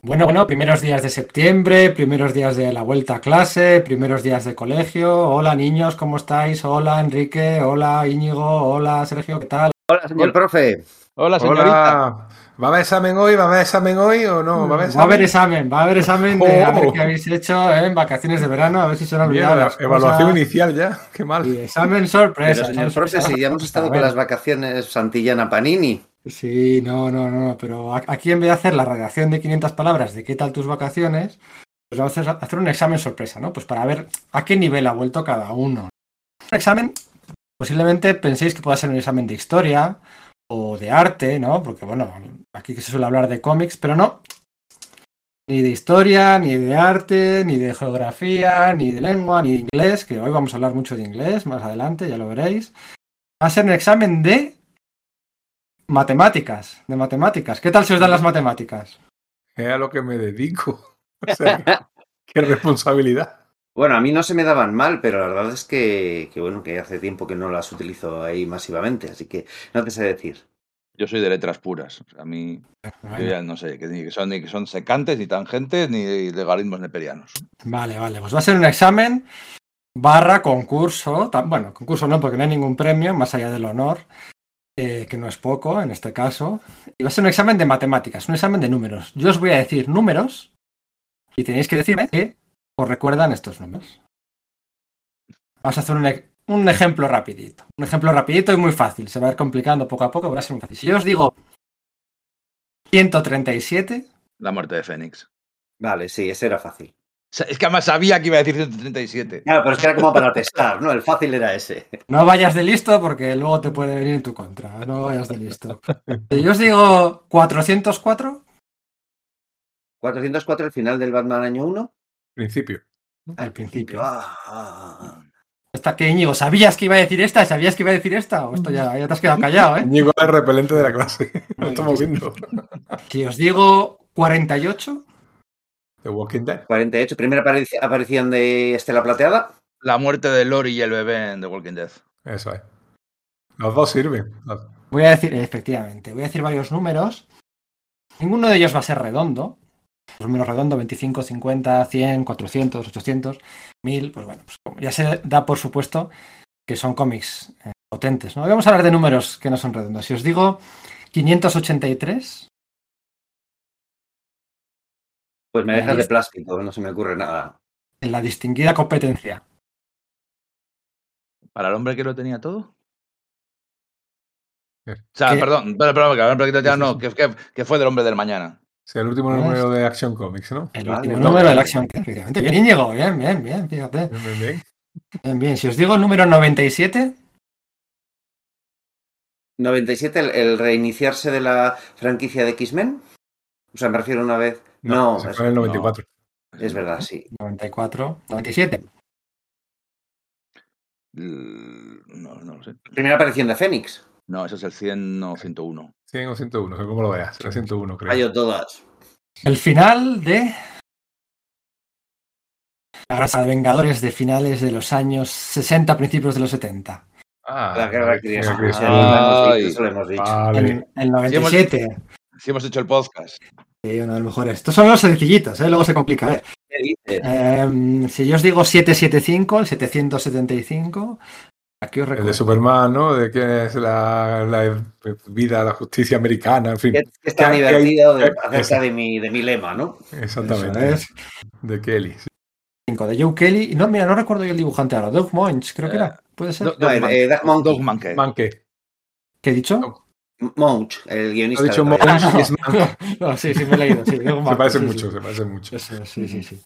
Bueno, bueno, primeros días de septiembre, primeros días de la vuelta a clase, primeros días de colegio. Hola niños, ¿cómo estáis? Hola Enrique, hola Íñigo, hola Sergio, ¿qué tal? Hola, señor profe. Hola, señorita. Hola. ¿Va a haber examen hoy? ¿Va a haber examen hoy o no? ¿Va a haber Va a haber examen? examen, va a haber examen de a ver Oh. qué habéis hecho en vacaciones de verano, a ver si se han olvidado Mierda, las evaluación cosas. inicial ya. Qué mal. Y examen Pero, sorpresa. señor examen profe, sorpresa. si ya hemos estado con las vacaciones Santillana Panini. Sí, no, no, no, pero aquí en vez de hacer la redacción de 500 palabras de qué tal tus vacaciones, pues vamos a hacer- un examen sorpresa, ¿no? Pues para ver a qué nivel ha vuelto cada uno. Un examen, posiblemente penséis que pueda ser un examen de historia o de arte, ¿no? Porque, bueno, aquí se suele hablar de cómics, pero no. Ni de historia, ni de arte, ni de geografía, ni de lengua, ni de inglés, que hoy vamos a hablar mucho de inglés más adelante, ya lo veréis. Va a ser un examen de Matemáticas, de matemáticas. ¿Qué tal se os dan las matemáticas? Es a lo que me dedico. O sea, qué, responsabilidad. Bueno, a mí no se me daban mal, pero la verdad es que, que, bueno, que hace tiempo que no las utilizo ahí masivamente, así que no te sé decir. Yo soy de letras puras. A mí, yo ya no sé, que ni que son, ni que son secantes, ni tangentes, ni logaritmos neperianos. Vale, vale. Pues va a ser un examen barra concurso. Bueno, concurso no, porque no hay ningún premio, más allá del honor, eh, que no es poco en este caso. Y va a ser un examen de matemáticas, un examen de números. Yo os voy a decir números y tenéis que decirme que os recuerdan estos números. Vamos a hacer un, e- un ejemplo rapidito. Un ejemplo rapidito y muy fácil. Se va a ir complicando poco a poco, pero va a ser muy fácil. Si yo os digo 137, La muerte de Fénix. Vale, sí, ese era fácil. O sea, Es que además sabía que iba a decir 137. Claro, pero es que era como para testar, ¿no? El fácil era ese. No vayas de listo porque luego te puede venir en tu contra. No vayas de listo. Si yo os digo 404, 404, el final del Batman año 1. Principio. al principio. Ah. Esta que Íñigo, ¿sabías que iba a decir esta? ¿Sabías que iba a decir esta? O esto ya, ya te has quedado callado, ¿eh? Ñigo es el repelente de la clase. Lo estamos viendo. Si os digo 48, The Walking Dead. 48, primera aparici- aparición de Estela Plateada. La muerte de Lori y el bebé en The Walking Dead. Eso es. Los dos sirven. Los- voy a decir, efectivamente, voy a decir varios números. Ninguno de ellos va a ser redondo. Los números redondos, 25, 50, 100, 400, 800, 1000, pues bueno, pues ya se da por supuesto que son cómics eh, potentes, ¿no? Vamos a hablar de números que no son redondos. Si os digo 583, Pues me dejas de plástico, no se me ocurre nada. en la distinguida competencia. ¿Para el hombre que lo tenía todo? O sea, ¿Qué? perdón, perdón, que no, que, que, que fue del hombre del mañana. Sí, el último número de Action Comics, ¿no? El último vale. número de la acción. Efectivamente. Bien, Íñigo, bien, bien, bien, fíjate. Bien, bien, bien. Bien, bien. Si os digo el número 97, 97, el, el reiniciarse de la franquicia de X-Men. O sea, me refiero una vez. No, se es, fue en el 94. es verdad, sí. 94, 97. L- No, no lo sé. Primera aparición de Fénix. No, ese es el 100 o 101. 100 o 101, según como lo veas. El 101, creo. Fallo todas. El final de. La raza de Vengadores de finales de los años 60, principios de los 70. Ah, La guerra crisis. Eso lo hemos dicho, eso hemos. Vale. El, el 97. Si hemos hecho el podcast. Sí, uno de los mejores. Estos son los sencillitos, ¿eh? luego se complica. ¿eh? Em, si yo os digo 775, el 775, aquí os El de recuerdo. Superman, ¿no? De que es la, la vida, la justicia americana, en fin. Que, que está divertido acerca de mi, de mi lema, ¿no? Exactamente. Es. De Kelly. sí. 5 de Joe Kelly. No, mira, no recuerdo yo el dibujante ahora. Doug Moench, creo que Eh, era. ¿Puede ser? No, eh, Doug. Dog Monkey. Manque. ¿Qué he dicho? No. Mouch, el Ha guionista. dicho Ah, y es Manque. no, sí, sí, me he leído. Sí, Se sí, mucho, sí. se parecen mucho. Sí, sí, sí.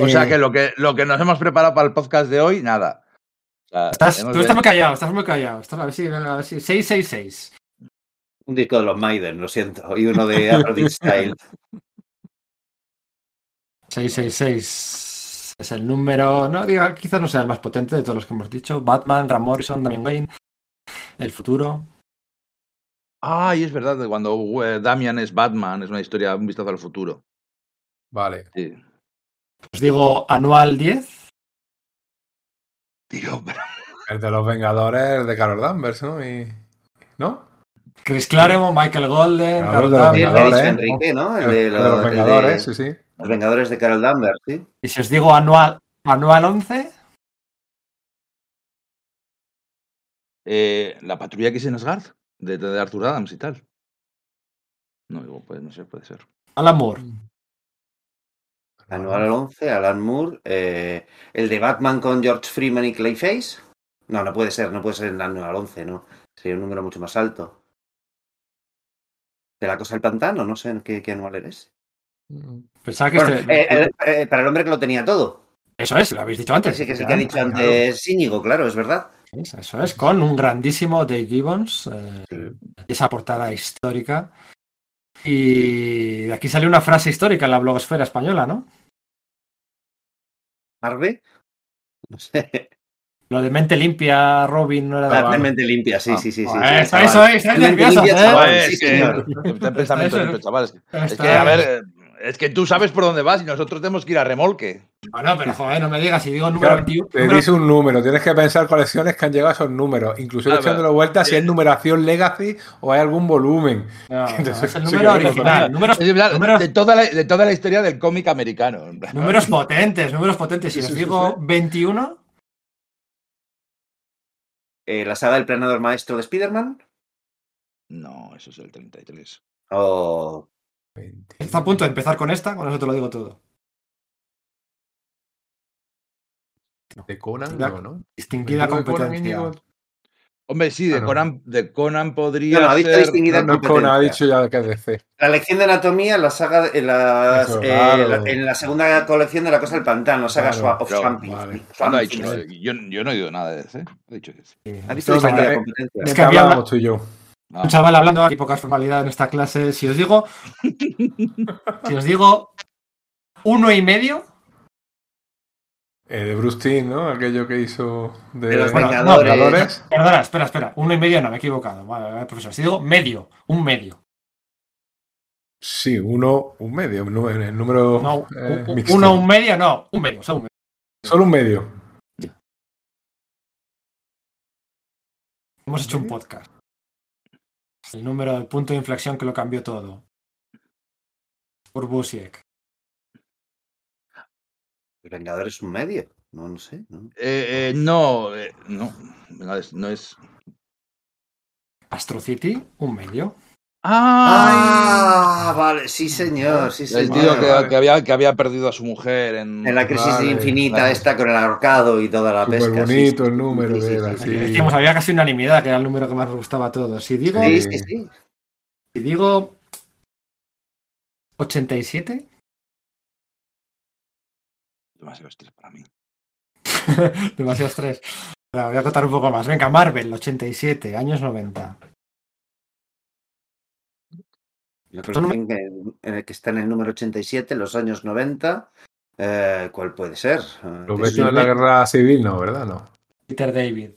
O sea Eh, que lo que lo que nos hemos preparado para el podcast de hoy, nada. O sea, Estás, tú estás muy callado, estás muy callado. Estás, a ver si, a ver si- 666. Un disco de los Maiden, lo siento. Y uno de Aphrodite Style. 666 es el número, no diga, quizás no sea el más potente de todos los que hemos dicho. Batman, Ram Morrison, Damian Wayne, El Futuro. Ay, es verdad, que cuando eh, Damian es Batman, es una historia, un vistazo al futuro. Vale. Sí. Os digo anual 10. Tío, pero- El de los Vengadores, el de Carol Danvers, ¿no? Y... ¿No? Chris Claremont, Michael Golden, Claro, Carl de los Danvers. ¿eh? Enrique, ¿no? El De, los de Vengadores, sí, sí. los Vengadores de Carol Danvers, sí. Y si os digo anual, anual 11, Eh, la patrulla que es en Asgard, de, de Arthur Adams y tal. No, digo, pues no sé, puede ser. Alan Moore. Anual 11, Alan Moore. eh, el de Batman con George Freeman y Clayface. No, no puede ser, no puede ser en anual 11, ¿no? Sería un número mucho más alto. ¿De la cosa del pantano? No sé qué, qué anual eres. Pensaba que Bueno, este- eh, el- eh, para el hombre que lo tenía todo. Eso es, lo habéis dicho antes. Sí, que es el que ha dicho antes Íñigo, claro, es verdad. Eso es, con un grandísimo Dave Gibbons, eh, esa portada histórica. Y de aquí sale una frase histórica en la blogosfera española, ¿no? ¿Marve? No sé. Lo de mente limpia, Robin, no era de La mente limpia, sí, Ah. sí, sí. sí, sí, eso, eso, estáis Mente nerviosos, limpia, ¿eh? chaval, sí, es señor. pensamiento limpio, chavales. Es Está- que, a ver, es que tú sabes por dónde vas y nosotros tenemos que ir a remolque. Bueno, pero joder, no me digas, si digo número Claro, 21. te número- dice un número, tienes que pensar colecciones que han llegado a esos números, incluso Claro, echándole pero- vueltas si es numeración legacy o hay algún volumen. No, no, Entonces, es el número original. Números, Es verdad, números- de, toda la, de toda la historia del cómic americano. números potentes, números potentes. Si Sí, os digo sí, 21, Eh, la saga del planador maestro de Spider-Man. No, eso es el 33. O está a punto de empezar con esta, con eso te lo digo todo. De Conan, Ya- no, ¿no? Distinguida ¿El juego de Conan, competencia. Hombre, sí, de, Ah, no. Conan, de Conan podría No, no, ha dicho ser... distinguida No. Conan ha dicho ya que es DC. La lección de anatomía, la saga de- en, la, Eso, eh, claro. la- en la segunda colección de la cosa del pantano, saga Claro, Swap of pero- Swamping. vale. ¿Cuándo ha Swamping. dicho? yo, yo no he oído nada de DC. He dicho. Sí. ¿Has visto No, distinguida vale. competencia? Es que hablábamos tú y yo. Ah, Un chaval hablando aquí, poca formalidad en esta clase. Si os digo. si os digo. Uno y medio. Eh, de Bruce Timm, ¿no? Aquello que hizo de, De los Bueno, Vengadores. Perdona, espera, espera. Uno y medio no, me he equivocado. Vale, vale, profesor. Si digo medio, un medio. Sí, uno, un medio, número- el número No, eh, un- uno, un medio, no, un medio, solo un medio. Solo un medio. Hemos hecho un podcast. El número, el punto de inflexión que lo cambió todo. Por Busiek. El Vengador es un medio. No, no sé. ¿no? eh, eh, no, eh, no, no es... No es... Astro City, un medio. Ah, vale, sí, señor. Sí, El señor. tío que, vale. que había, que había perdido a su mujer en... En la crisis Vale, infinita vale. esta con el ahorcado y toda la Súper pesca. bonito sí, el número sí. Decíamos, había casi unanimidad, que era el número que más nos gustaba a todos. Si digo, Sí, sí, sí. si digo 87, Demasiado estrés para mí. demasiado estrés. Pero voy a contar un poco más. Venga, Marvel, 87, años 90. La colección que, en el que está en el número 87, los años 90. eh, ¿Cuál puede ser? Eh, Los de vecinos de la guerra civil, no, ¿verdad? No. Peter David.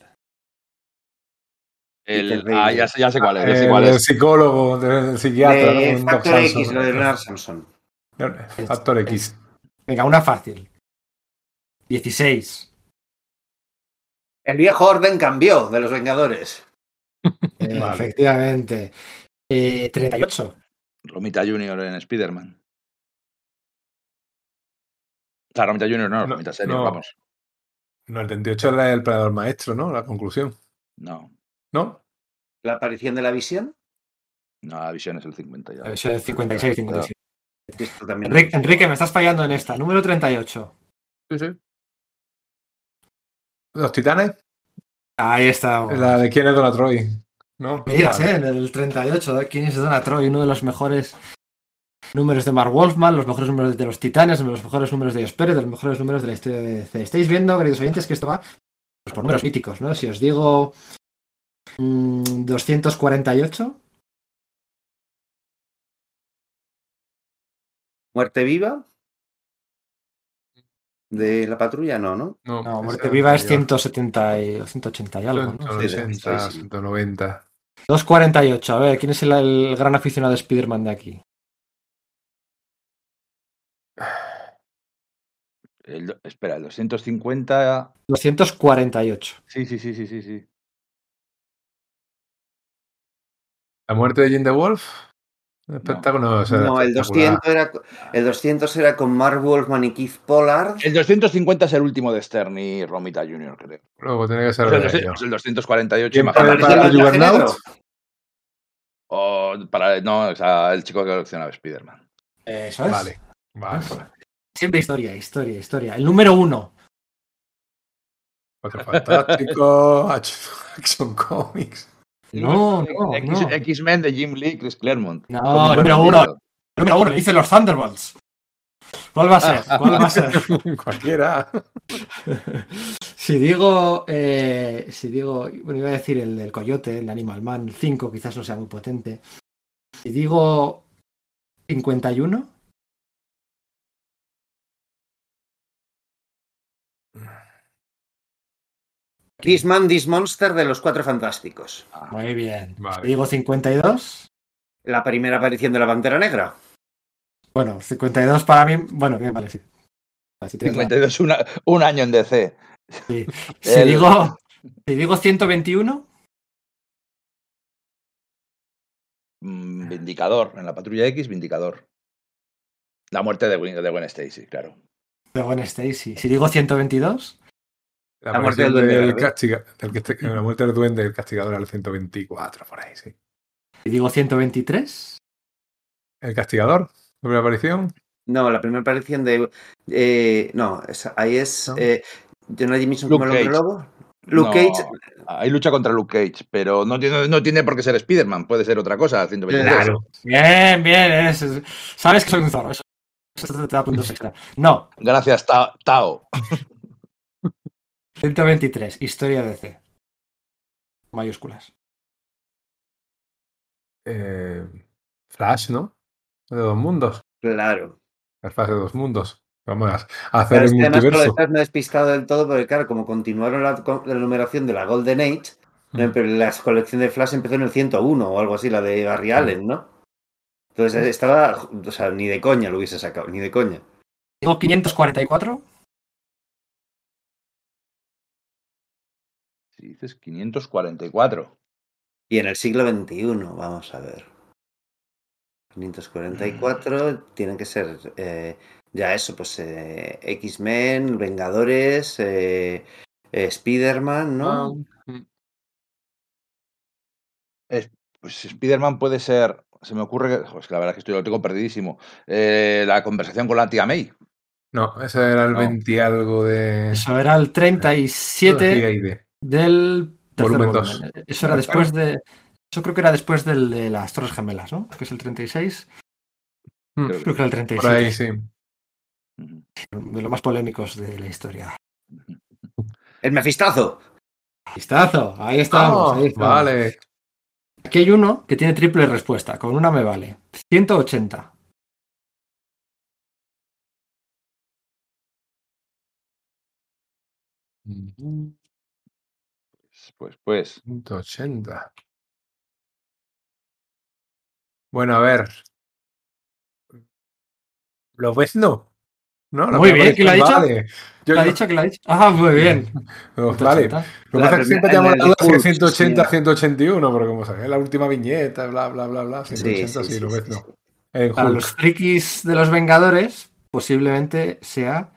El, Peter ah, David. ya sé, ya sé cuál es. ya sé El, cuál es. psicólogo, del psiquiatra. de ¿no? Doc Factor Samson. X, lo de Leonard Samson. Factor X. Venga, una fácil. 16. El viejo orden cambió de los Vengadores. Eh, Vale. Efectivamente. Eh, 38. Romita Junior en Spider-Man. O sea, Romita Junior no, No, Romita Senior, no. vamos. No, el 38 es la del predador maestro, ¿no? La conclusión. No, ¿No? La aparición de la visión. no, la visión es el 50 ya. Eso es 56, 57. Esto también Enrique, Enrique, me estás fallando en esta. Número 38. Sí, sí. Los titanes. Ahí está. La de quién es Donna Troy. ¿No? ¿eh? En el 38, ¿eh? ¿quién es Donna Troy? Uno de los mejores números de Mark Wolfman, los mejores números de los Titanes, los mejores números de Espere, de los mejores números de la historia de DC. Estáis viendo, queridos oyentes, que esto va pues, por números míticos, ¿no? Si os digo mm, 248, Muerte viva. De la patrulla, no, ¿no? no, Muerte Viva es anterior. 170 y, o 180 y algo, ¿no? 180, Sí, sí. 190. 248, a ver, ¿quién es el, el gran aficionado de Spider-Man de aquí? El espera, el 250. 248. Sí, sí, sí, sí, sí. sí. La muerte de Jim the Wolf. Espectáculo. No, será No, el espectacular. 200, era, el 200 era con Mark Wolfman y Keith Pollard. El 250 es el último de Stern y Romita Jr., creo. Luego tiene que ser el, de 200 ellos. es el 248, ¿Quién para ¿Aparece el traje Juggernaut? O para, no, o sea, el chico que coleccionaba Spider-Man. Eso es. Vale. Vale. Siempre historia, historia, historia. El número uno. Cuatro Fantásticos. Action Comics. No, no. X-Men de Jim Lee, Chris Claremont. No, número uno. El número uno, dice los Thunderbolts. ¿Cuál va a ser? ¿Cuál va a ser? Cualquiera. Si digo, eh, si digo, bueno, iba a decir el del Coyote, el Animal Man, el 5, quizás no sea muy potente. Si digo 51, This Man, This Monster de los Cuatro Fantásticos. muy bien. Vale. Si digo 52, La primera aparición de la Pantera Negra. bueno, 52 para mí, bueno, bien, vale, sí. Vale, sí, tienes razón. 52, una- un año en DC. Sí. Si El- digo, si digo 121, Mm, Vindicador, en la Patrulla X, Vindicador. La muerte de Gwen, de Gwen Stacy, claro. de Gwen Stacy. Si digo 122, La, La muerte del Duende del castiga- del que este- la muerte del duende del castigador al 124, por ahí, sí. si digo 123, El castigador, primera aparición. No, la primera aparición de. eh, no, esa- ahí es. ¿No? Eh, Jonah Jameson Luke como el lobo. Luke No, Cage. Ahí lucha contra Luke Cage, pero no tiene, no tiene por qué ser Spider-Man, puede ser otra cosa, 123. Claro. Bien, bien, es- es- sabes que soy un zorro. Eso, eso te da puntos extra. No, Gracias, Ta- Tao. 123, historia de C. Mayúsculas. Eh, Flash, ¿no? De dos mundos. Claro. El Flash de dos mundos. Vamos a hacer Pero el es que además con lo de multiverso. Me he despistado del todo, porque claro, como continuaron la, la numeración de la Golden Age, Mm. la colección de Flash empezó en el 101 o algo así, la de Barry Allen, ¿no? Entonces estaba, o sea, ni de coña lo hubiese sacado, ni de coña. Digo 544, Si dices 544. Y en el siglo XXI, vamos a ver. 544 tienen que ser eh, ya eso, pues eh, X-Men, Vengadores, eh, eh, Spider-Man, ¿no? Pues Spider-Man puede ser. Se me ocurre que. la verdad es que estoy, lo tengo perdidísimo. Eh, la conversación con la tía May. No, ese era el No. 20 y algo de. eso era el 37 CID. del Volumen volumen. Eso era después de. Eso creo que era después del de las Torres Gemelas, ¿no? Que es el 36. Mm, Creo Creo que era el 37. Por ahí sí. De los más polémicos de la historia. El Mefistazo. Vistazo, ahí estamos. Ah, ahí estamos. vale. Aquí hay uno que tiene triple respuesta. Con una me vale. 180. Pues, pues, pues. 180. Bueno, a ver. ¿Lo ves? No. ¿No? La Muy bien, ¿quién lo ha dicho? Vale. Yo- ¿Lo ha yo- dicho que lo ha dicho? Ah, muy bien. no, vale. 180. Lo que La pasa es que siempre tenemos en la el duda si es Hulk, 180, sí. 181, pero como sabes, la última viñeta, bla, bla, bla, bla. Sí, 180 sí, sí, sí, lo ves, sí, no. sí. En Para los frikis de los Vengadores, posiblemente sea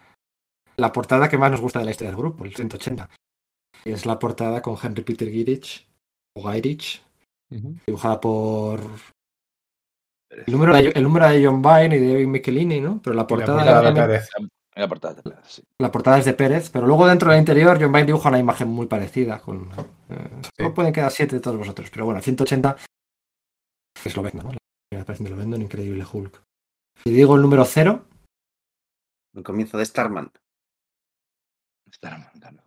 la portada que más nos gusta de la historia del grupo, el 180. Y es la portada con Henry Peter Girich, o Gairich, Ujú. dibujada por. El número, de, el número de John Byrne y de David Michelini, ¿no? Pero la Y la portada, portada de Pérez. La portada, sí. la portada es de Pérez, pero luego dentro del interior John Byrne dibuja una imagen muy parecida. Con, eh, pueden quedar siete de todos vosotros, pero bueno, 180 es lo vendo, ¿no? La de lo vendo en Increíble Hulk. Si digo el número 0, El comienzo de Starman. Starman, claro.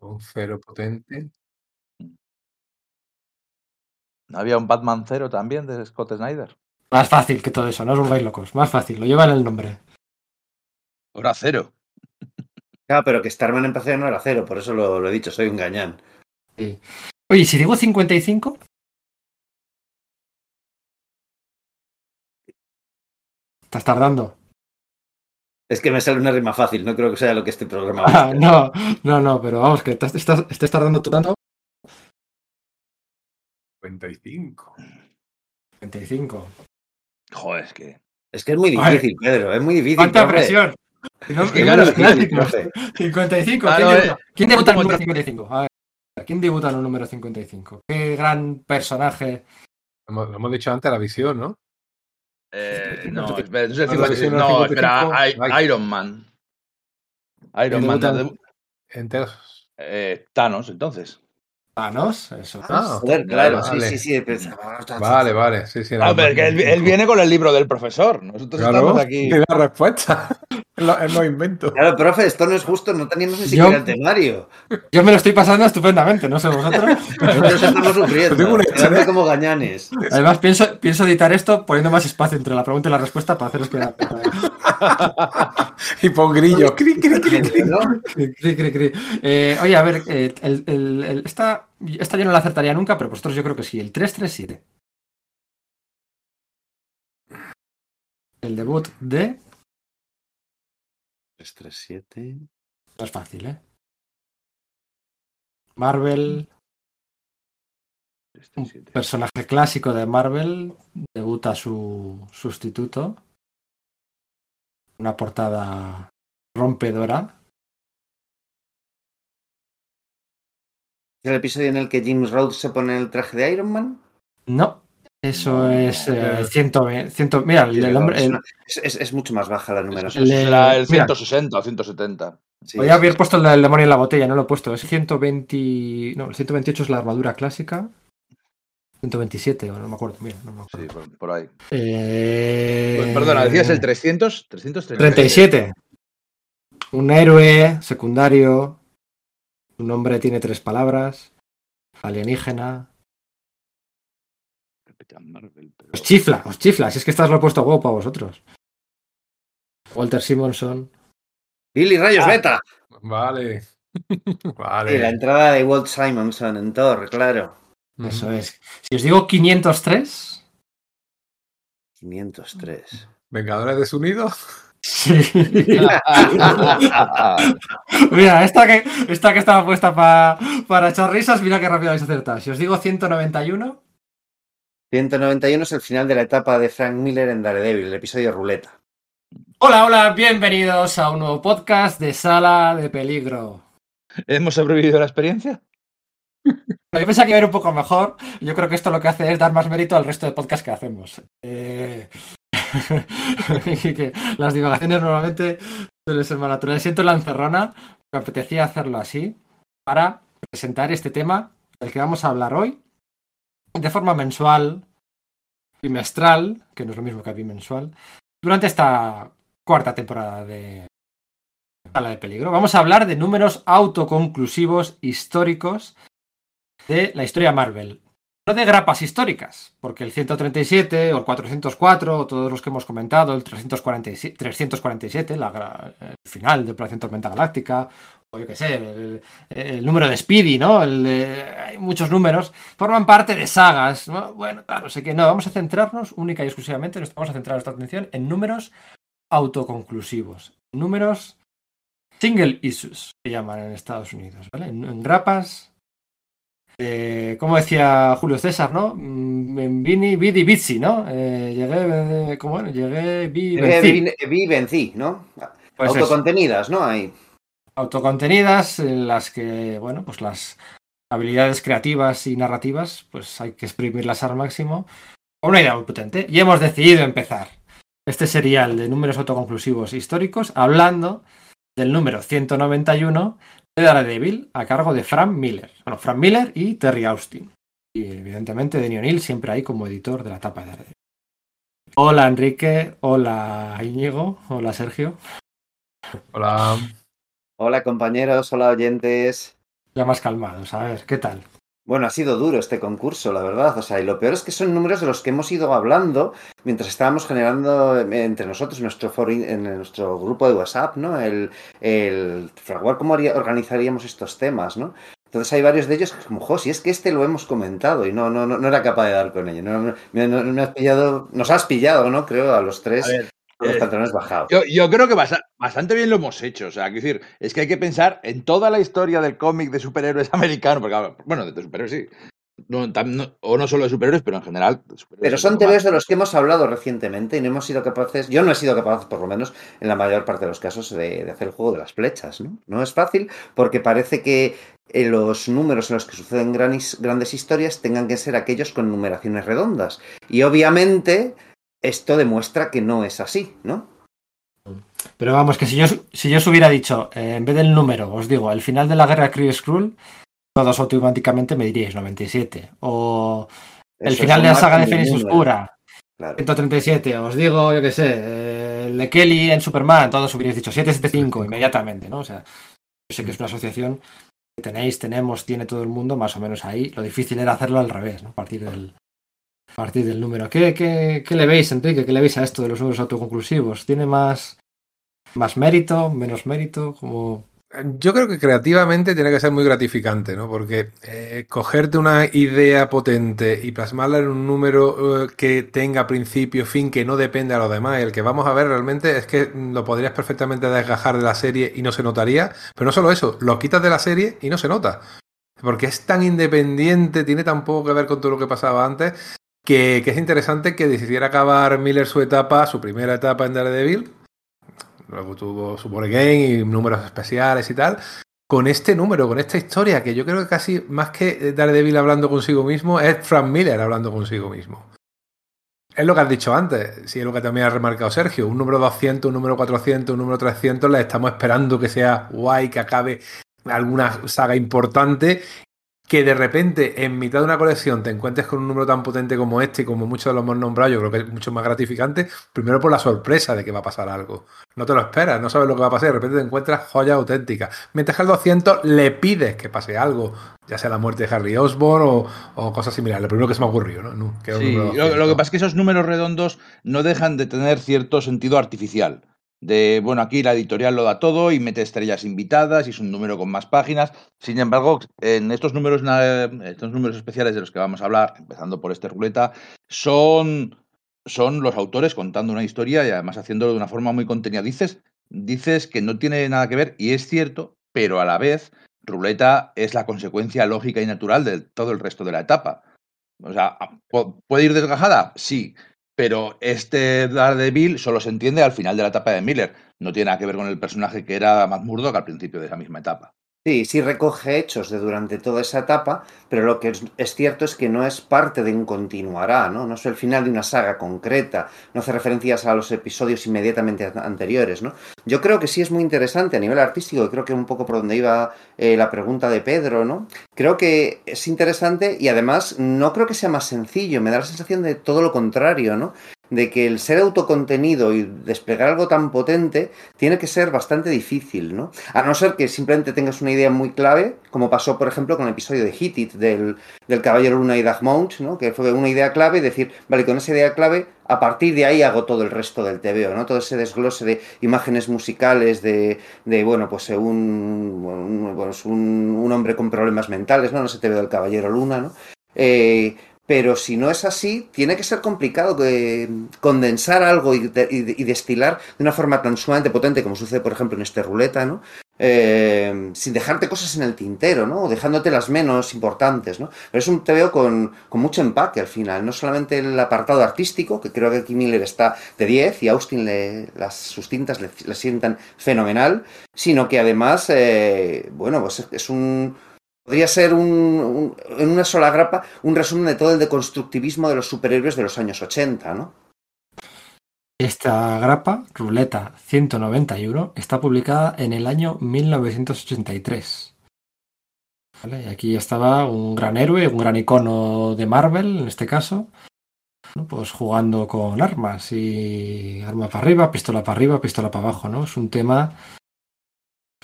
Un cero potente. ¿No había un Batman Cero también de Scott Snyder? Más fácil que todo eso, no os volváis locos. Más fácil, lo llevan el nombre. Ahora cero. Claro, pero que Starman en no era cero, por eso lo, lo he dicho, soy un gañán. Oye, ¿y si digo 55? Estás tardando. Es que me sale una rima fácil, no creo que sea lo que este programa Ah, no, no, no, pero vamos, que te estás, te estás tardando tú tanto. 55. 25. Joder, es que. Es que es muy Ay. difícil, Pedro, es muy difícil. ¡Cuánta presión! Si no, Es que claro, es clásicos. profe. 55. Ah, ¿Quién, debuta, ¿quién debuta en el número 55? A ver, ¿quién debuta en el número 55? Qué gran personaje. Hemos- Lo hemos dicho antes, la visión, ¿no? Eh, No, espera, el no, la 55, versión del no, 55, espera, I- ay. Iron Man. Iron ¿Quién Man. debuta? debu- Enteros. eh, Thanos, entonces. Thanos, eso es. Ah, Joder, claro, Vale. sí, sí, sí. pues, Vale, vale. Sí, sí, Ah, que él, él 55. viene con el libro del profesor. Nosotros Claro, estamos aquí. tiene la respuesta. Lo- lo invento. Claro, profe, esto no es justo, no teníamos ni Yo- siquiera el temario. Yo me lo estoy pasando estupendamente, no sé vosotros. Nosotros estamos sufriendo. Tengo una como gañanes. Además, pienso, pienso editar esto poniendo más espacio entre la pregunta y la respuesta para haceros quedar. Y pon grillo. Cri, cri, cri, cri. ¿no? Cri, cri, cri. Eh, oye, a ver, eh, el- el- el- esta, esta yo no la acertaría nunca, pero vosotros yo creo que sí. El 337. El debut de. 337. No es fácil, ¿eh? Marvel, un personaje clásico de Marvel, debuta su sustituto. Una portada rompedora. ¿Es el episodio en el que James Rhodes se pone el traje de Iron Man? No, eso es eh, eh, 100, 100 Mira, el, el hombre. el- Es, es- es mucho más baja la numeración. el- el mira. 160 o 170. Sí, Voy a haber puesto el del demonio en la botella, no lo he puesto. Es 120. No, el 128 es la armadura clásica. 127, o no me acuerdo. Mira, no me Sí, acuerdo. por, por ahí. Eh, Pues, perdona, decías el 300, 337. 37. Un héroe secundario. Su nombre tiene tres palabras. Alienígena. Capitán Marvel, pero- Os chifla, os chifla. Si es que estás lo he puesto huevo para vosotros. Walter Simonson. Billy Rayos Ah. Beta. Vale. Sí, la Vale. entrada de Walt Simonson en Thor, claro. Eso es. Si os digo 503. 503. Vengadores desunidos. Sí. Mira, esta que, esta que estaba puesta pa- para echar risas, mira qué rápido habéis acertado. Si os digo 191. 191 es el final de la etapa de Frank Miller en Daredevil, el episodio Ruleta. Hola, hola, bienvenidos a un nuevo podcast de Sala de Peligro. ¿Hemos sobrevivido a la experiencia? Yo pensaba que iba a ir un poco mejor. Yo creo que esto lo que hace es dar más mérito al resto de podcasts que hacemos. Eh, que las divagaciones normalmente suelen ser más naturales. Siento la encerrona, me apetecía hacerlo así para presentar este tema del que vamos a hablar hoy de forma mensual, bimestral, que no es lo mismo que bimensual, durante esta cuarta temporada de Sala de Peligro. Vamos a hablar de números autoconclusivos históricos de la historia Marvel. No de grapas históricas, porque el 137 o el 404 o todos los que hemos comentado, el 347, 347 la el final de Operación Tormenta Galáctica, o yo qué sé, el, el número de Speedy, ¿no? El de- hay muchos números, forman parte de sagas, ¿no? Bueno, claro, sé que no, vamos a centrarnos única y exclusivamente, nos vamos a centrar nuestra atención en números autoconclusivos, números single issues, se llaman en Estados Unidos, ¿vale? En, en grapas eh, como decía Julio César, ¿no? Mm, En Vini, Vidi, Bizzi, ¿no? Eh, llegué, eh, ¿cómo era? Llegué, vi, vencí. vi, vi vencí, ¿no? Pues eso, Autocontenidas, ¿no? Ahí. Autocontenidas en las que, bueno, pues las habilidades creativas y narrativas, pues hay que exprimirlas al máximo. Una idea muy potente. Y hemos decidido empezar este serial de números autoconclusivos históricos hablando del número 191 de Daredevil a cargo de Frank Miller. Bueno, Frank Miller y Terry Austin. Y evidentemente Denny O'Neill siempre ahí como editor de la tapa de Daredevil. Hola Enrique, hola Íñigo, hola Sergio. Hola. Hola compañeros, hola oyentes. Ya más calmados, a ver, ¿qué tal? Bueno, ha sido duro este concurso, la verdad. O sea, y lo peor es que son números de los que hemos ido hablando mientras estábamos generando eh, entre nosotros en nuestro foro, en nuestro grupo de WhatsApp, ¿no? El, el fraguar cómo haría- organizaríamos estos temas, ¿no? Entonces hay varios de ellos que como, jo, si es que este lo hemos comentado y no, no, no, no era capaz de dar con ello. No, no- me- no- me has pillado, nos has pillado, ¿no? Creo, a los tres. A ver, los Eh, pantalones bajados. Yo, yo creo que bastante bien lo hemos hecho. O sea, quiero decir, es que hay que pensar en toda la historia del cómic de superhéroes americano, porque, claro, bueno, de superhéroes sí. No, tam- no- o no solo de superhéroes, pero en general. Pero son. TVOs de los que hemos hablado recientemente y no hemos sido capaces, yo no he sido capaz, por lo menos en la mayor parte de los casos, de, de hacer el juego de las flechas. ¿no? no es fácil porque parece que eh, los números en los que suceden grandes historias tengan que ser aquellos con numeraciones redondas. Y obviamente esto demuestra que no es así, ¿no? Pero vamos, que si yo, si yo os hubiera dicho, eh, en vez del número, os digo, el final de la guerra Kree Skrull, todos automáticamente me diríais 97. O el Eso final de la saga de Fénix Oscura, claro. 137. Os digo, yo qué sé, eh, el de Kelly en Superman, todos hubierais dicho 775 inmediatamente, ¿no? O sea, yo sé que es una asociación que tenéis, tenemos, tiene todo el mundo más o menos ahí. Lo difícil era hacerlo al revés, ¿no? A partir del, partir del número. ¿Qué, qué, qué le veis, Enrique? ¿Qué le veis a esto de los números autoconclusivos? ¿Tiene más, más mérito, menos mérito? Como... Yo creo que creativamente tiene que ser muy gratificante, ¿no? Porque eh, cogerte una idea potente y plasmarla en un número eh, que tenga principio, fin, que no depende a los demás. El que vamos a ver realmente es que lo podrías perfectamente desgajar de la serie y no se notaría. Pero no solo eso, lo quitas de la serie y no se nota. Porque es tan independiente, tiene tan poco que ver con todo lo que pasaba antes, que, es interesante que decidiera acabar Miller su etapa, su primera etapa en Daredevil, luego tuvo su Again y números especiales y tal. Con este número, con esta historia, que yo creo que casi más que Daredevil hablando consigo mismo, es Frank Miller hablando consigo mismo. Es lo que has dicho antes, sí, es lo que también ha remarcado Sergio. Un número 200, un número 400, un número 300, le estamos esperando que sea guay, que acabe alguna saga importante. Que de repente, en mitad de una colección, te encuentres con un número tan potente como este, y como muchos de los hemos nombrado, yo creo que es mucho más gratificante. Primero por la sorpresa de que va a pasar algo. No te lo esperas, no sabes lo que va a pasar, de repente te encuentras joyas auténticas. Mientras que al 200 le pides que pase algo, ya sea la muerte de Harry Osborn o, o cosas similares. Lo primero que se me ha ocurrido, ¿no? No, que Sí, lo, lo que 200. pasa es que esos números redondos no dejan de tener cierto sentido artificial. De, bueno, aquí la editorial lo da todo y mete estrellas invitadas y es un número con más páginas. Sin embargo, en estos números, estos números especiales de los que vamos a hablar, empezando por este ruleta, son, son los autores contando una historia y además haciéndolo de una forma muy contenida. Dices, dices que no tiene nada que ver y es cierto, pero a la vez, ruleta es la consecuencia lógica y natural de todo el resto de la etapa. O sea, ¿pu- ¿puede ir desgajada? Sí. Pero este Daredevil solo se entiende al final de la etapa de Miller. No tiene nada que ver con el personaje que era Matt Murdock al principio de esa misma etapa. Sí, sí recoge hechos de durante toda esa etapa, pero lo que es, es cierto es que no es parte de un continuará, ¿no? No es el final de una saga concreta, no hace referencias a los episodios inmediatamente an- anteriores, ¿no? Yo creo que sí es muy interesante a nivel artístico, y creo que un poco por donde iba eh, la pregunta de Pedro, ¿no? Creo que es interesante y además no creo que sea más sencillo, me da la sensación de todo lo contrario, ¿no? De que el ser autocontenido y desplegar algo tan potente tiene que ser bastante difícil, ¿no? A no ser que simplemente tengas una idea muy clave, como pasó, por ejemplo, con el episodio de Hit It del, del Caballero Luna y Dagmount, ¿no? Que fue una idea clave y decir, vale, con esa idea clave, a partir de ahí hago todo el resto del TVO, ¿no? Todo ese desglose de imágenes musicales, de, de bueno, pues un, un, pues un, hombre con problemas mentales, ¿no? No ese TVO del Caballero Luna, ¿no? Eh, pero si no es así, tiene que ser complicado que condensar algo y, de- y de- y destilar de una forma tan sumamente potente como sucede, por ejemplo, en este ruleta, ¿no? Eh, sin dejarte cosas en el tintero, ¿no? O dejándote las menos importantes, ¿no? Pero es un TVO con, con mucho empaque al final, no solamente el apartado artístico, que creo que aquí Miller está de 10 y Austin le, las, sus tintas le, sientan fenomenal, sino que además, eh, bueno, pues es, es un, Podría ser un, en una sola grapa un resumen de todo el deconstructivismo de los superhéroes de los años 80, ¿no? Esta grapa, Ruleta 191, está publicada en el año 1983. ¿Vale? Y aquí estaba un gran héroe, un gran icono de Marvel, en este caso, pues jugando con armas y arma para arriba, pistola para arriba, pistola para abajo, ¿no? Es un tema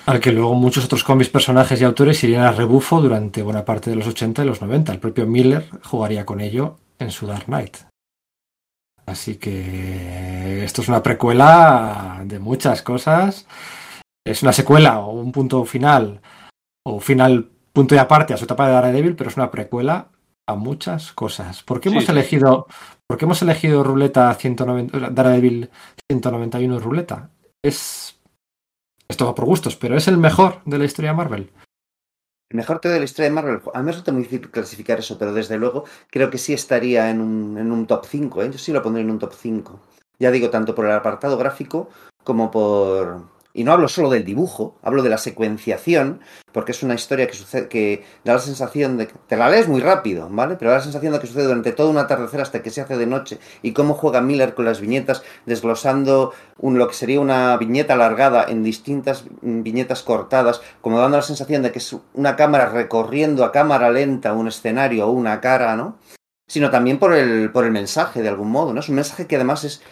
al que luego muchos otros cómics, personajes y autores irían a rebufo durante buena parte de los 80 y los 90. El propio Miller jugaría con ello en su Dark Knight. Así que esto es una precuela de muchas cosas. Es una secuela o un punto final o final punto y aparte a su etapa de Daredevil, pero es una precuela a muchas cosas. ¿Por qué hemos sí. elegido, por qué hemos elegido Ruleta 190, Daredevil 191 Ruleta? Es, es todo por gustos, pero es el mejor de la historia de Marvel. El mejor todo de la historia de Marvel. A mí me resulta muy difícil clasificar eso, pero desde luego creo que sí estaría en un, en un top 5. ¿eh? Yo sí lo pondría en un top 5. Ya digo, tanto por el apartado gráfico como por... Y no hablo solo del dibujo, hablo de la secuenciación, porque es una historia que sucede, que da la sensación de que te la lees muy rápido, ¿vale? Pero da la sensación de que sucede durante todo un atardecer hasta que se hace de noche y cómo juega Miller con las viñetas, desglosando un, lo que sería una viñeta alargada en distintas mm, viñetas cortadas, como dando la sensación de que es una cámara recorriendo a cámara lenta un escenario o una cara, ¿no? Sino también por el, por el mensaje, de algún modo, ¿no? Es un mensaje que además es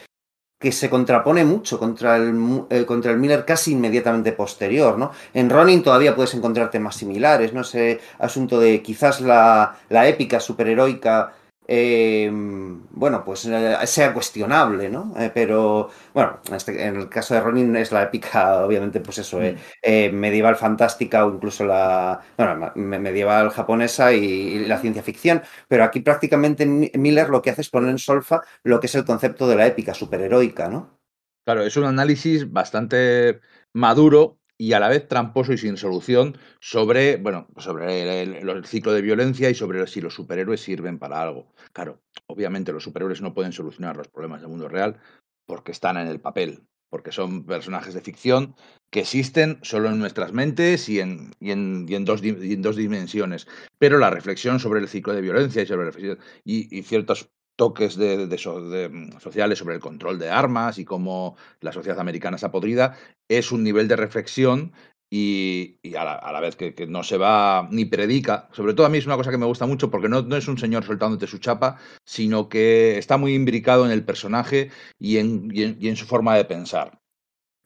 que se contrapone mucho contra el, eh, contra el Miller casi inmediatamente posterior, ¿no? En Ronin todavía puedes encontrar temas similares, ¿no? Ese asunto de quizás la, la épica superheroica, eh, bueno, pues eh, sea cuestionable, ¿no? Eh, pero, bueno, en, este- en el caso de Ronin es la épica, obviamente, pues eso, eh, eh, medieval fantástica o incluso la, bueno, medieval japonesa y, y la ciencia ficción, pero aquí prácticamente Mi- Miller lo que hace es poner en solfa lo que es el concepto de la épica superheroica, ¿no? Claro, es un análisis bastante maduro y a la vez tramposo y sin solución sobre, bueno, sobre el, ciclo de violencia y sobre si los superhéroes sirven para algo. Claro, obviamente los superhéroes no pueden solucionar los problemas del mundo real porque están en el papel, porque son personajes de ficción que existen solo en nuestras mentes y en, y en, y en dos, y en dos dimensiones. Pero la reflexión sobre el ciclo de violencia y sobre y ciertos toques de, de de, mm, sociales sobre el control de armas y cómo la sociedad americana está podrida, es un nivel de reflexión y, a, la, vez que, no se va ni predica. Sobre todo a mí es una cosa que me gusta mucho porque no, es un señor soltándote su chapa, sino que está muy imbricado en el personaje y en, su forma de pensar.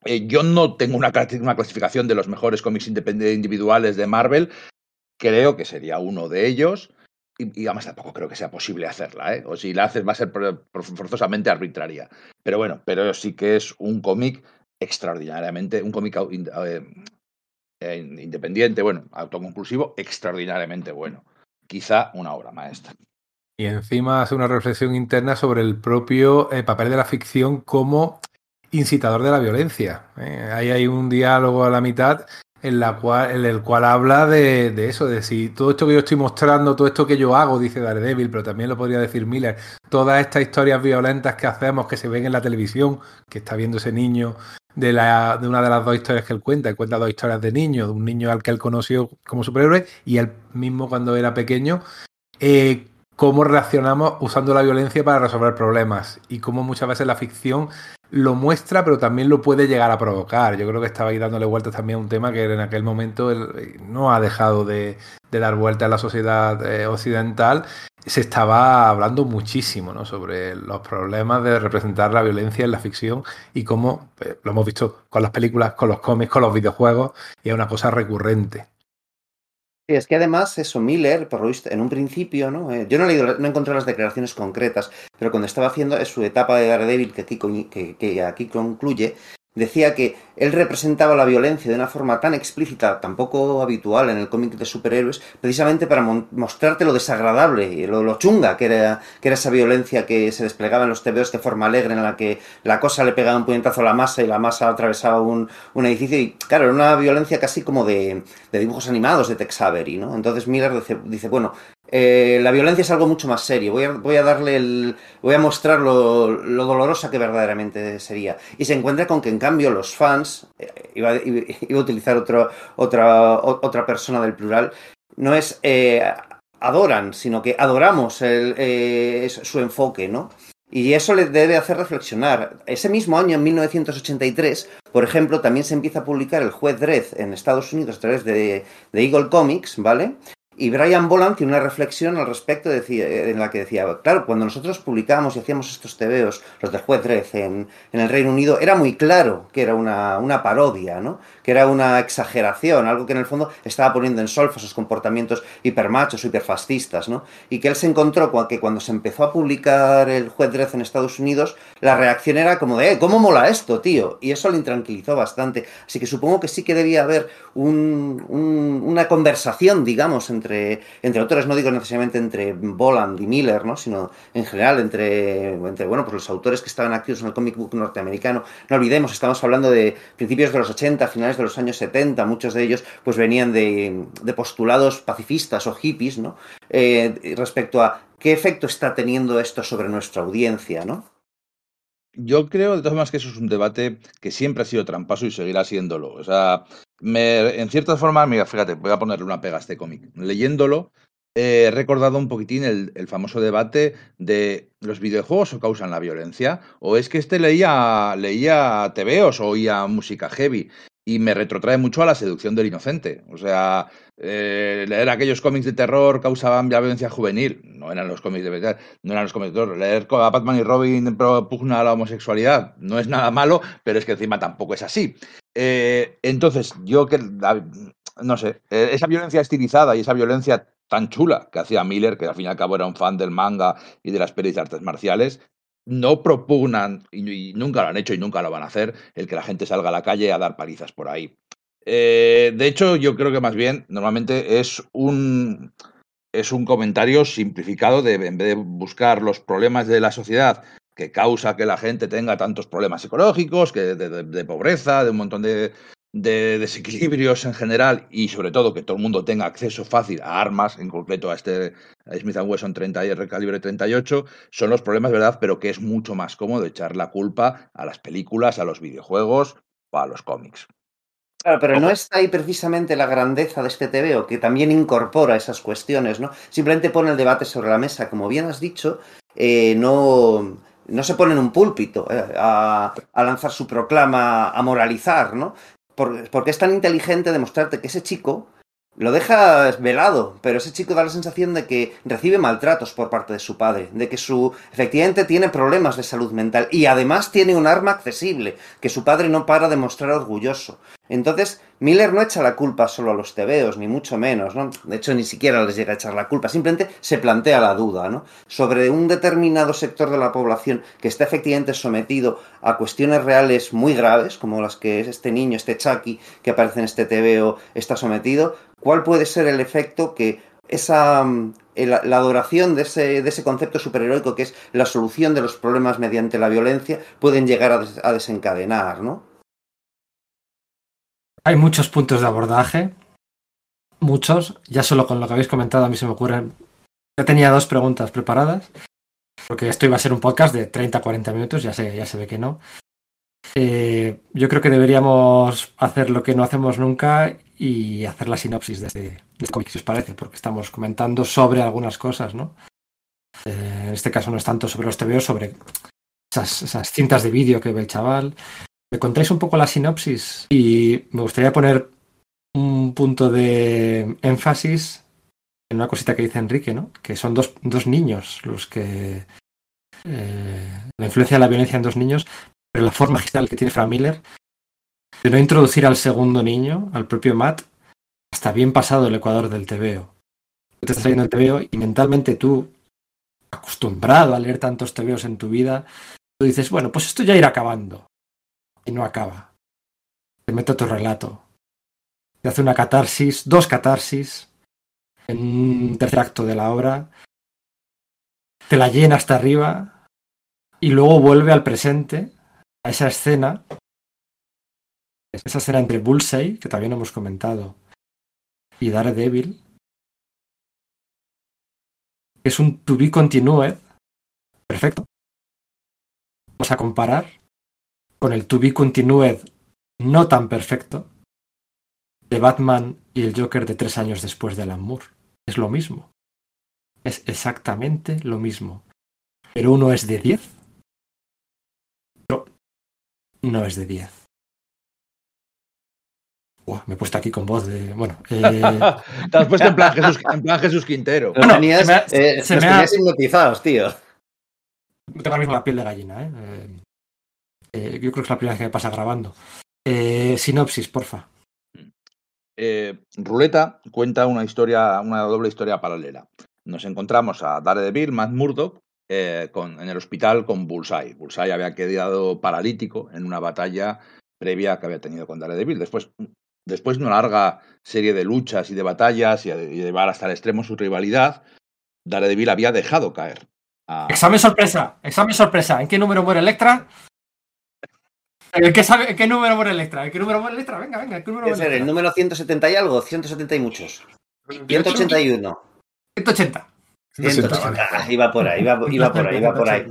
Eh, yo no tengo una, una clasificación de los mejores cómics individuales de Marvel. Creo que sería uno de ellos. Y, además tampoco creo que sea posible hacerla, ¿eh? O si la haces va a ser forzosamente arbitraria. Pero bueno, pero sí que es un cómic extraordinariamente, un cómic eh, eh, independiente, bueno, autoconclusivo, extraordinariamente bueno. Quizá una obra maestra. Y encima hace una reflexión interna sobre el propio eh, papel de la ficción como incitador de la violencia. ¿eh? Ahí hay un diálogo a la mitad en, la cual, en el cual habla de, de eso, de si todo esto que yo estoy mostrando, todo esto que yo hago, dice Daredevil, pero también lo podría decir Miller, todas estas historias violentas que hacemos, que se ven en la televisión, que está viendo ese niño de, la, de una de las dos historias que él cuenta, él cuenta dos historias de niño, de un niño al que él conoció como superhéroe y él mismo cuando era pequeño, eh, cómo reaccionamos usando la violencia para resolver problemas y cómo muchas veces la ficción lo muestra, pero también lo puede llegar a provocar. Yo creo que estaba ahí dándole vueltas también a un tema que en aquel momento no ha dejado de, dar vueltas en la sociedad eh, occidental. Se estaba hablando muchísimo sobre los problemas de representar la violencia en la ficción y cómo eh, lo hemos visto con las películas, con los cómics, con los videojuegos, y es una cosa recurrente. Es que además eso, Miller, por lo visto, en un principio, ¿no? Eh, yo no he leído, no he encontrado las declaraciones concretas, pero cuando estaba haciendo su etapa de Daredevil, que aquí, que, que aquí concluye, decía que él representaba la violencia de una forma tan explícita, tan poco habitual en el cómic de superhéroes, precisamente para mostrarte lo desagradable lo, lo chunga que era, que era esa violencia que se desplegaba en los TVOs de forma alegre, en la que la cosa le pegaba un puñetazo a la masa y la masa atravesaba un, un edificio. Y claro, era una violencia casi como de, de dibujos animados de Tex Avery, ¿no? Entonces Miller dice, dice bueno, eh, la violencia es algo mucho más serio. Voy a, voy a darle el. Voy a mostrar lo, lo dolorosa que verdaderamente sería. Y se encuentra con que, en cambio, los fans. eh, iba, a utilizar otro, otra, otra persona del plural. No es. eh, adoran, sino que adoramos el, su enfoque, ¿no? Y eso le debe hacer reflexionar. Ese mismo año, en 1983, por ejemplo, también se empieza a publicar El Juez Dredd en Estados Unidos a través de, de Eagle Comics, ¿vale? Y Brian Boland tiene una reflexión al respecto decía- en la que decía, claro, cuando nosotros publicábamos y hacíamos estos tebeos, los del juez Dredd en, en el Reino Unido, era muy claro que era una parodia, ¿no? Que era una exageración, algo que en el fondo estaba poniendo en solfa sus comportamientos hipermachos hiperfascistas, ¿no? Y que él se encontró con que cuando se empezó a publicar el juez Dredd en Estados Unidos, la reacción era como de, eh, ¿cómo mola esto, tío? Y eso le intranquilizó bastante. Así que supongo que sí que debía haber un- un- una conversación, digamos, entre, entre autores, no digo necesariamente entre Boland y Miller, ¿no? sino en general entre, entre bueno, pues los autores que estaban activos en el comic book norteamericano. No olvidemos, estamos hablando de principios de los 80, finales de los años 70, muchos de ellos pues venían de, de postulados pacifistas o hippies, ¿no? Eh, respecto a qué efecto está teniendo esto sobre nuestra audiencia, ¿no? Yo creo, de todas formas, que eso es un debate que siempre ha sido trampaso y seguirá siéndolo. O sea, en ciertas formas, mira, fíjate, voy a ponerle una pega a este cómic. Leyéndolo, he recordado un poquitín el, el, famoso debate de los videojuegos o causan la violencia, o es que este leía, leía TVOs o oía música heavy y me retrotrae mucho a la seducción del inocente. O sea, eh, leer aquellos cómics de terror causaban violencia juvenil. No eran los cómics de verdad, no eran los cómics de terror. Leer a Batman y Robin propugna la homosexualidad no es nada malo, pero es que encima tampoco es así. Eh, entonces, yo que no sé, eh, esa violencia estilizada y esa violencia tan chula que hacía Miller, que al fin y al cabo era un fan del manga y de las pelis de artes marciales, no propugnan, y, nunca lo han hecho y nunca lo van a hacer, el que la gente salga a la calle a dar palizas por ahí. Eh, de hecho, yo creo que más bien, normalmente es un, es un comentario simplificado de, en vez de buscar los problemas de la sociedad que causa que la gente tenga tantos problemas psicológicos, que de, de pobreza, de un montón de, de desequilibrios en general y sobre todo que todo el mundo tenga acceso fácil a armas, en concreto a este a Smith Wesson 30 y calibre 38, son los problemas, ¿verdad? Pero que es mucho más cómodo echar la culpa a las películas, a los videojuegos o a los cómics. Claro, pero no está ahí precisamente la grandeza de este TVO, que también incorpora esas cuestiones, ¿no? Simplemente pone el debate sobre la mesa. Como bien has dicho, eh, no, no se pone en un púlpito eh, a, a, lanzar su proclama, a moralizar, ¿no? Por, porque es tan inteligente demostrarte que ese chico lo deja velado, pero ese chico da la sensación de que recibe maltratos por parte de su padre, de que su efectivamente tiene problemas de salud mental y además tiene un arma accesible que su padre no para de mostrar orgulloso. Entonces, Miller no echa la culpa solo a los tebeos, ni mucho menos, ¿no? De hecho, ni siquiera les llega a echar la culpa, simplemente se plantea la duda, ¿no? Sobre un determinado sector de la población que está efectivamente sometido a cuestiones reales muy graves, como las que este niño, este Chucky, que aparece en este tebeo, está sometido, ¿cuál puede ser el efecto que esa la adoración de ese, de ese concepto superheroico que es la solución de los problemas mediante la violencia pueden llegar a desencadenar, ¿no? Hay muchos puntos de abordaje, muchos. Ya solo con lo que habéis comentado a mí se me ocurren. Ya tenía dos preguntas preparadas, porque esto iba a ser un podcast de 30-40 minutos, ya se, ya se ve que no. Eh, yo creo que deberíamos hacer lo que no hacemos nunca y hacer la sinopsis de este, de este si os parece, porque estamos comentando sobre algunas cosas, ¿no? Eh, en este caso no es tanto sobre los TVO, sobre esas, esas cintas de vídeo que ve el chaval, me contáis un poco la sinopsis y me gustaría poner un punto de énfasis en una cosita que dice Enrique, ¿no? Que son dos, dos niños los que eh, la influencia de la violencia en dos niños, pero la forma magistral que tiene Frank Miller de no introducir al segundo niño, al propio Matt, hasta bien pasado el ecuador del TVO. Te estás leyendo el TVO y mentalmente tú, acostumbrado a leer tantos TVOs en tu vida, tú dices, bueno, pues esto ya irá acabando y no acaba. Te mete otro relato. Te hace una catarsis, dos catarsis, en un tercer acto de la obra. Te la llena hasta arriba y luego vuelve al presente, a esa escena. Esa escena entre Bullseye, que también hemos comentado, y Daredevil. Es un to be continued. Perfecto. Vamos a comparar con el To Be Continued no tan perfecto de Batman y el Joker de tres años después de Alan Moore. Es lo mismo. Es exactamente lo mismo. Pero uno es de 10. Pero no es de 10. Uah, me he puesto aquí con voz de. Bueno. Eh... Te has puesto en plan Jesús, en plan Jesús Quintero. Bueno, tenías, se me ha, eh, se me ha... hipnotizados, tío. Tengo la piel de gallina, ¿eh? eh eh, yo creo que es la primera vez que me pasa grabando. Eh, sinopsis, porfa. Eh, Ruleta cuenta una historia, una doble historia paralela. Nos encontramos a Daredevil, Matt Murdock, con, en el hospital con Bullseye. Bullseye había quedado paralítico en una batalla previa que había tenido con Daredevil. Después, después de una larga serie de luchas y de batallas y de llevar hasta el extremo su rivalidad, Daredevil había dejado caer. a- Examen sorpresa, examen sorpresa. ¿En qué número muere Electra? ¿En qué, sabe, ¿En qué número muere Electra? ¿En qué número muere Electra? Venga, venga, ¿en qué número muere ser el Electra? número 170 y algo, 170 y muchos. 181. 180. 180. Ah, Iba por ahí, iba, iba por ahí, iba por ahí.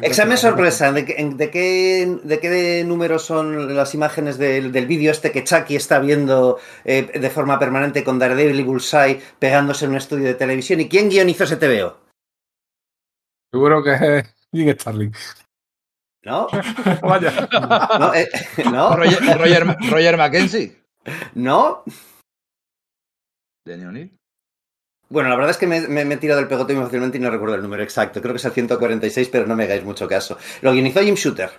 Examen sorpresa, ¿de de qué, de qué número son las imágenes del, del vídeo este que Chucky está viendo eh, de forma permanente con Daredevil y Bullseye pegándose en un estudio de televisión? ¿Y quién guionizó ese TVO? Seguro que es Jim Starling. ¿No? Vaya. ¿No? eh, ¿No? Roger, Roger, Roger Mackenzie. ¿No? O'Neill. Bueno, la verdad es que me, me- me he tirado el pegote muy fácilmente y no recuerdo el número exacto. Creo que es el 146, pero no me hagáis mucho caso. Lo guionizó Jim Shooter.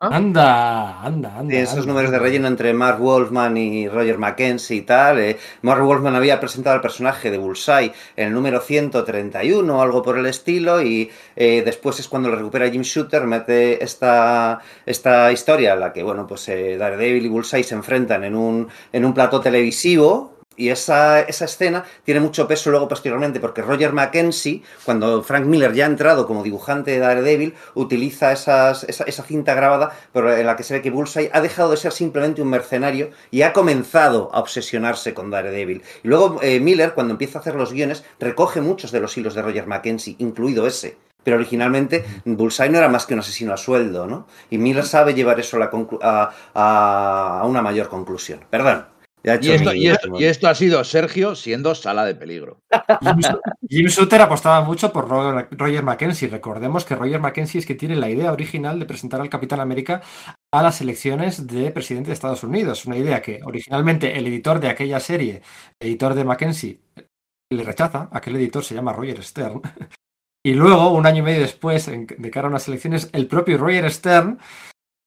Anda, anda, anda. Tiene esos anda, números de anda. relleno entre Mark Wolfman y Roger Mackenzie y tal. eh. Mark Wolfman había presentado al personaje de Bullseye en el número 131 o algo por el estilo y eh, después es cuando lo recupera Jim Shooter, mete esta, esta historia en la que, bueno, pues eh, Daredevil y Bullseye se enfrentan en un, en un plató televisivo y esa, esa escena tiene mucho peso luego posteriormente, porque Roger Mackenzie, cuando Frank Miller ya ha entrado como dibujante de Daredevil, utiliza esas, esa, esa cinta grabada pero en la que se ve que Bullseye ha dejado de ser simplemente un mercenario y ha comenzado a obsesionarse con Daredevil. Y luego eh, Miller, cuando empieza a hacer los guiones, recoge muchos de los hilos de Roger Mackenzie, incluido ese. Pero originalmente Bullseye no era más que un asesino a sueldo, ¿no? Y Miller sabe llevar eso a, la a una mayor conclusión. Perdón. Y esto, mi- y, esto, y esto ha sido Sergio siendo sala de peligro. Jim, Jim Shooter apostaba mucho por Ro- Roger Mackenzie. Recordemos que Roger Mackenzie es que tiene la idea original de presentar al Capitán América a las elecciones de presidente de Estados Unidos. Una idea que originalmente el editor de aquella serie, editor de Mackenzie, le rechaza. Aquel editor se llama Roger Stern. Y luego, un año y medio después, en- de cara a unas elecciones, el propio Roger Stern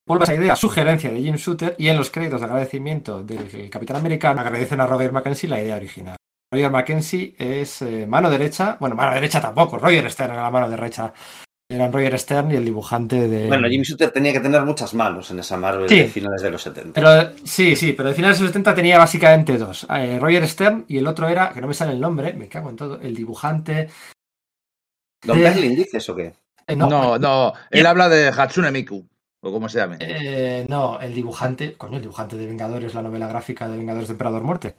vuelve a esa idea, sugerencia de Jim Shooter, y en los créditos de agradecimiento del Capitán Americano agradecen a Roger Mackenzie la idea original. Roger Mackenzie es eh, mano derecha, bueno, mano derecha tampoco, Roger Stern era la mano derecha. Eran Roger Stern y el dibujante de. Bueno, Jim Shooter tenía que tener muchas manos en esa Marvel Sí. de finales de los 70. Pero sí, sí, pero de finales de los 70 tenía básicamente dos. eh, Roger Stern y el otro era, que no me sale el nombre, me cago en todo, el dibujante. ¿Don eh, Berlin dices o qué? eh, No, no, no, él habla de Hatsune Miku, o como se llame. eh, no, el dibujante, coño, el dibujante de Vengadores, la novela gráfica de Vengadores de Emperador Muerte.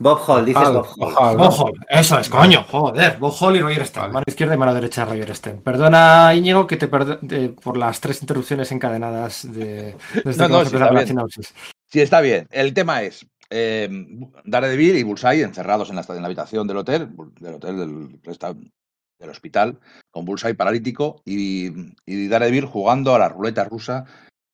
Bob Hall, dices Hall, Bob Hall. Bob Hall, eso es, coño, joder, Bob Hall y Roger Stern, mano izquierda y mano derecha Roger Stern. Perdona, Íñigo, que te perdo- de- por las tres interrupciones encadenadas de, desde No, que no, empezado está la bien. sinopsis. Sí, está bien. El tema es eh, Daredevil y Bullseye encerrados en la, en la habitación del hotel, del hotel del, del hospital, con Bullseye paralítico y, Daredevil jugando a la ruleta rusa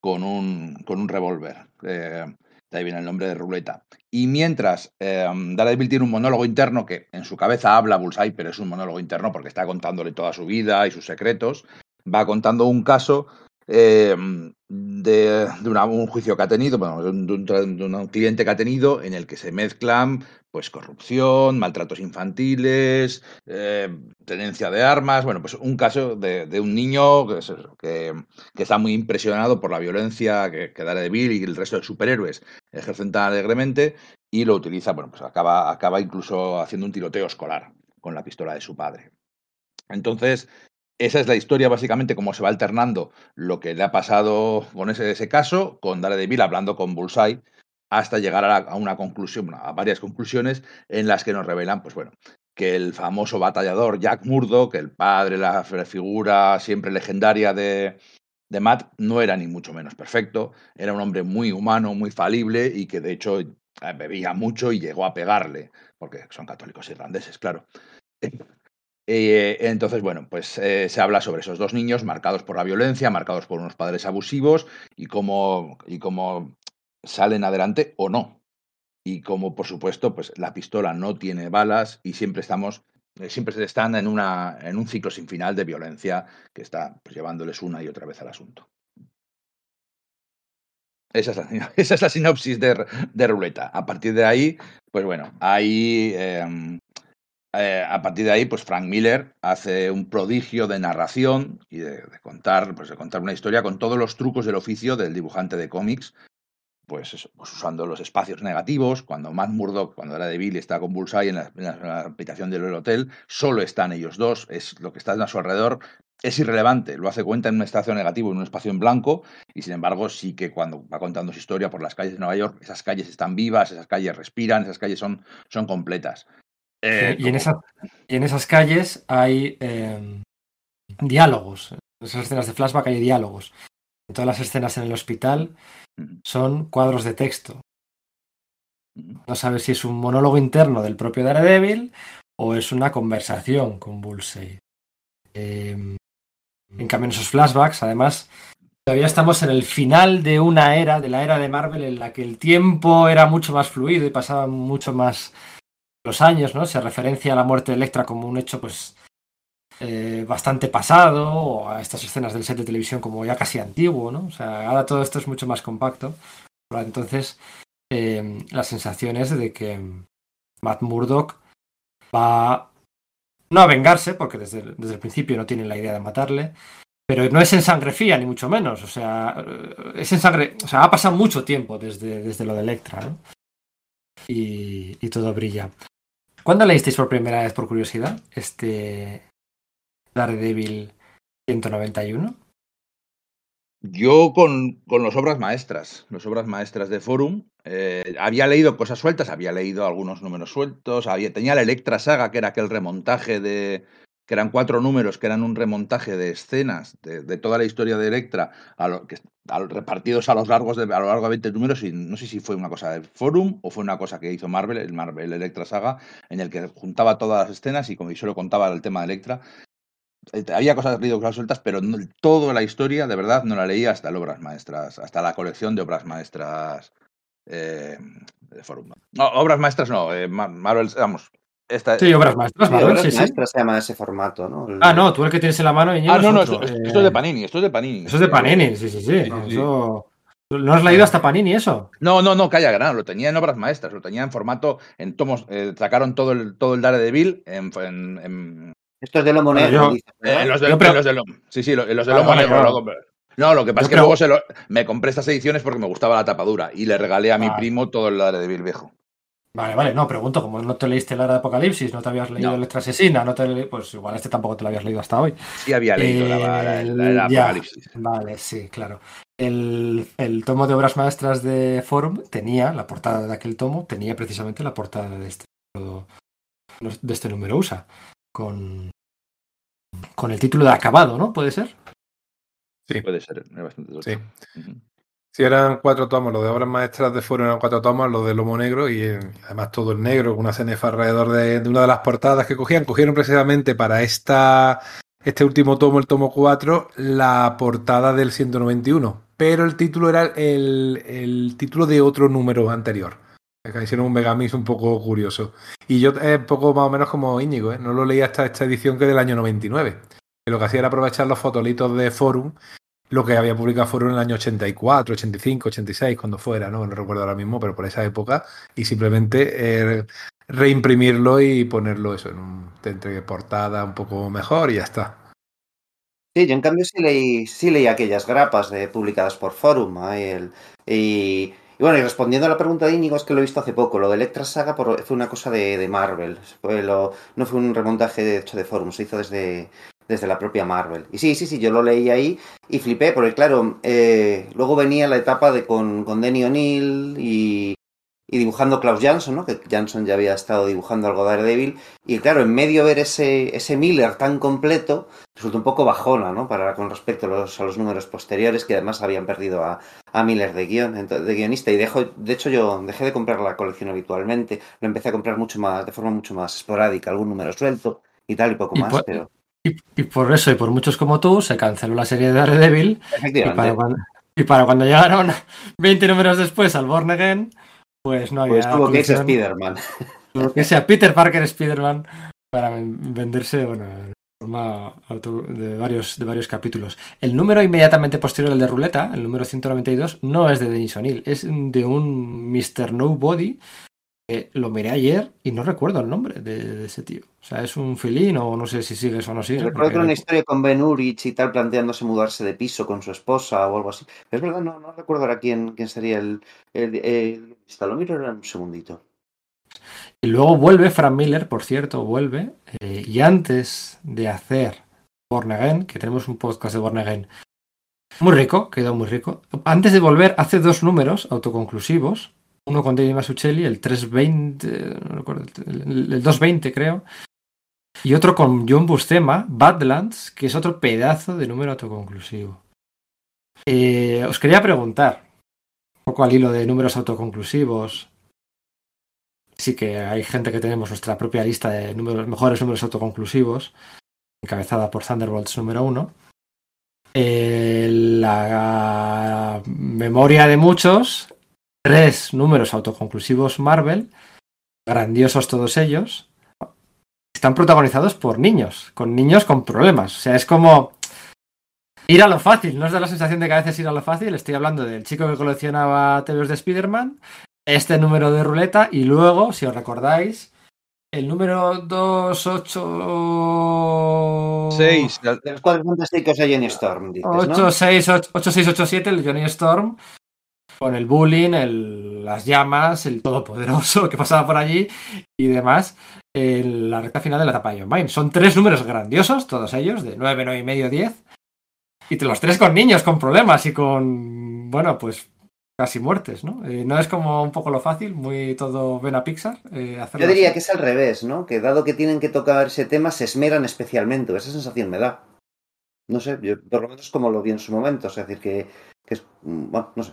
con un, con un revólver. Eh, de ahí viene el nombre de ruleta. Y mientras eh, Daredevil tiene un monólogo interno que en su cabeza habla Bullseye, pero es un monólogo interno porque está contándole toda su vida y sus secretos, va contando un caso eh, de, de un juicio que ha tenido, bueno, de un, cliente que ha tenido en el que se mezclan pues corrupción, maltratos infantiles, eh, tenencia de armas, bueno, pues un caso de, un niño que, que está muy impresionado por la violencia que, que Daredevil y el resto de superhéroes ejercen tan alegremente y lo utiliza, bueno, pues acaba, acaba incluso haciendo un tiroteo escolar con la pistola de su padre. Entonces, esa es la historia, básicamente, cómo se va alternando lo que le ha pasado con ese, caso, con Daredevil hablando con Bullseye, hasta llegar a, una conclusión, a varias conclusiones en las que nos revelan, pues bueno, que el famoso batallador Jack Murdock, el padre, la figura siempre legendaria de, de Matt, no era ni mucho menos perfecto, era un hombre muy humano, muy falible y que de hecho eh, bebía mucho y llegó a pegarle, porque son católicos irlandeses, claro. Eh, entonces, bueno, pues eh, se habla sobre esos dos niños marcados por la violencia, marcados por unos padres abusivos y cómo, y cómo salen adelante o no. Y como, por supuesto, pues la pistola no tiene balas y siempre estamos, eh, siempre están en, una, en un ciclo sin final de violencia que está pues, llevándoles una y otra vez al asunto. Esa es la, sinopsis de, de Ruleta. A partir de ahí, pues bueno, ahí eh, eh, a partir de ahí, pues Frank Miller hace un prodigio de narración y de, contar, pues de contar una historia con todos los trucos del oficio del dibujante de cómics, pues, pues usando los espacios negativos. Cuando Matt Murdock, cuando era débil está con Bullseye en la habitación del hotel, solo están ellos dos. Es lo que está a su alrededor es irrelevante. Lo hace cuenta en un espacio negativo, en un espacio en blanco. Y sin embargo, sí que cuando va contando su historia por las calles de Nueva York, esas calles están vivas, esas calles respiran, esas calles son, son completas. Eh, y, en como- esa- y en esas calles hay eh, diálogos. En esas escenas de flashback hay diálogos. En todas las escenas en el hospital son cuadros de texto. No sabes si es un monólogo interno del propio Daredevil o es una conversación con Bullseye. Eh, en cambio, en esos flashbacks, además, todavía estamos en el final de una era, de la era de Marvel, en la que el tiempo era mucho más fluido y pasaban mucho más los años, ¿no? Se referencia a la muerte de Electra como un hecho, pues, eh, bastante pasado, o a estas escenas del set de televisión como ya casi antiguo, ¿no? O sea, ahora todo esto es mucho más compacto. Ahora, Entonces, eh, la sensación es de que Matt Murdock va no a vengarse, porque desde, desde el principio no tienen la idea de matarle, pero no es en sangre fría, ni mucho menos. O sea, eh, es en sangre. O sea, ha pasado mucho tiempo desde, desde lo de Electra, ¿no? Y, todo brilla. ¿Cuándo leísteis por primera vez, por curiosidad, este Daredevil 191? Yo con, con las obras maestras, las obras maestras de Forum, eh, había leído cosas sueltas, había leído algunos números sueltos, había, tenía la Electra Saga, que era aquel remontaje de, que eran cuatro números, que eran un remontaje de escenas de, toda la historia de Electra, a lo, que, repartidos a, los largos de, a lo largo de 20 números, y no sé si fue una cosa de Forum o fue una cosa que hizo Marvel, el Marvel Electra Saga, en el que juntaba todas las escenas y como yo solo contaba el tema de Electra, eh, había cosas cosas sueltas, pero no, toda la historia, de verdad, no la leía hasta las obras maestras, hasta la colección de obras maestras eh, de Forum. No, obras maestras no, eh, Ma- Marvel, vamos. Esta, Sí, obras maestras, Sí, Marvel, obras sí, sí. maestras se llama ese formato, ¿no? El- Ah, no, tú el que tienes en la mano, Íñigo, ah, no, no, es esto, otro. esto- Eh, esto es de Panini, esto es de Panini. Eso es de Panini, sí, sí, sí. Sí, no, sí, sí. eso- ¿No has leído hasta Panini eso? No, no, no, calla, gran, lo tenía en obras maestras, lo tenía en formato, en tomos, eh, sacaron todo el, todo el Daredevil en, en, en, Esto es de lomo negro, yo- dice, Eh, los de, Yo, pero- los de Lomo. Sí, sí, los de Lomo negro. No, lo que pasa yo es que creo- luego se lo, me compré estas ediciones porque me gustaba la tapadura y le regalé a mi Vale. primo todo el Daredevil viejo. Vale, vale, no, pregunto, como no te leíste la era de Apocalipsis, no te habías leído No. Electra Asesina, no te le- pues igual este tampoco te lo habías leído hasta hoy. Sí había leído la, la, la- la El- ya. Apocalipsis. Vale, sí, claro. El, el tomo de obras maestras de Forum tenía, la portada de aquel tomo, tenía precisamente la portada de este, de este número USA, con, con el título de acabado, ¿no? ¿Puede ser? Sí, Puede ser, es bastante sí. tocho. Sí, eran cuatro tomos. Los de obras maestras de fueron eran cuatro tomos, los de Lomo Negro y eh, además todo el negro, una cenefa alrededor de, una de las portadas que cogían. Cogieron precisamente para esta, este último tomo, el tomo 4, la portada del 191. Pero el título era el, el título de otro número anterior. Hicieron un megamix un poco curioso. Y yo, eh, poco más o menos como Íñigo, ¿eh? no lo leí hasta esta edición que es del año 99. Que lo que hacía era aprovechar los fotolitos de Forum lo que había publicado Forum en el año 84, 85, 86, cuando fuera, ¿no? No recuerdo ahora mismo, pero por esa época, y simplemente eh, reimprimirlo y ponerlo eso en un entre portada un poco mejor y ya está. Sí, yo en cambio sí leí, sí leí aquellas grapas de, publicadas por Forum. y, bueno, y respondiendo a la pregunta de Íñigo, es que lo he visto hace poco. Lo de Electra Saga por- fue una cosa de, de Marvel. Fue lo- no fue un remontaje hecho de Forum, se hizo desde, desde la propia Marvel. Y sí, sí, sí, yo lo leí ahí y flipé, porque claro, eh, luego venía la etapa de con, con Denny O'Neill y, y dibujando Klaus Jansson, ¿no? Que Jansson ya había estado dibujando algo de Daredevil. Y claro, en medio ver ese, ese Miller tan completo, resulta un poco bajona, ¿no? Para, con respecto a los, a los números posteriores, que además habían perdido a, a Miller de, guion, de guionista. Y dejo, de hecho, yo dejé de comprar la colección habitualmente. Lo empecé a comprar mucho más, de forma mucho más esporádica, algún número suelto y tal, y poco Y más. Pero Y, y por eso, y por muchos como tú, se canceló la serie de Daredevil. Y para, cuando, y para cuando llegaron 20 números después al Born Again, pues no había pues tuvo que colección. Spider-Man. Tuvo que sea Peter Parker Spider-Man para ven- venderse bueno, en forma de varios, de varios capítulos. El número inmediatamente posterior al de Ruleta, el número 192, no es de Denis O'Neill, es de un Mr. Nobody Eh, lo miré ayer y no recuerdo el nombre de, de ese tío. O sea, es un filín o no sé si sigues o no sigues. Recuerdo porque- una historia con Ben Urich y tal, planteándose mudarse de piso con su esposa o algo así. Pero es verdad, no, no recuerdo ahora quién, quién sería el, el, Lo miro ahora en un segundito. Y luego vuelve Frank Miller, por cierto, vuelve. eh, y antes de hacer Born Again, que tenemos un podcast de Born Again muy rico, quedó muy rico. Antes de volver, hace dos números autoconclusivos. Uno con David Masuccelli, el 320, no recuerdo, el, el 220 creo. Y otro con John Buscema, Badlands, que es otro pedazo de número autoconclusivo. Eh, os quería preguntar, un poco al hilo de números autoconclusivos, sí que hay gente que tenemos nuestra propia lista de números, mejores números autoconclusivos, encabezada por Thunderbolts número uno. Eh, la memoria de muchos, tres números autoconclusivos Marvel, grandiosos todos ellos, están protagonizados por niños, con niños con problemas. O sea, es como ir a lo fácil, no os da la sensación de que a veces ir a lo fácil. Estoy hablando del chico que coleccionaba TVOs de Spider-Man, este número de ruleta y luego, si os recordáis, el número 28... 6. De los cuadros fantásticos de Jenny Storm, dices, ¿no? 8687, el Johnny Storm, con el bullying, el- las llamas, el todopoderoso que pasaba por allí y demás, en la recta final de la etapa de John. Son tres números grandiosos, todos ellos, de 9, 9 y medio, 10. Y los tres con niños, con problemas y con, bueno, pues casi muertes, ¿no? Eh, no es como un poco lo fácil, muy todo ven a Pixar. eh, Yo diría así. que es al revés, ¿no? Que dado que tienen que tocar ese tema, se esmeran especialmente. Esa sensación me da. No sé, yo por lo menos como lo vi en su momento. Es decir, que, que es, mm, bueno, no sé.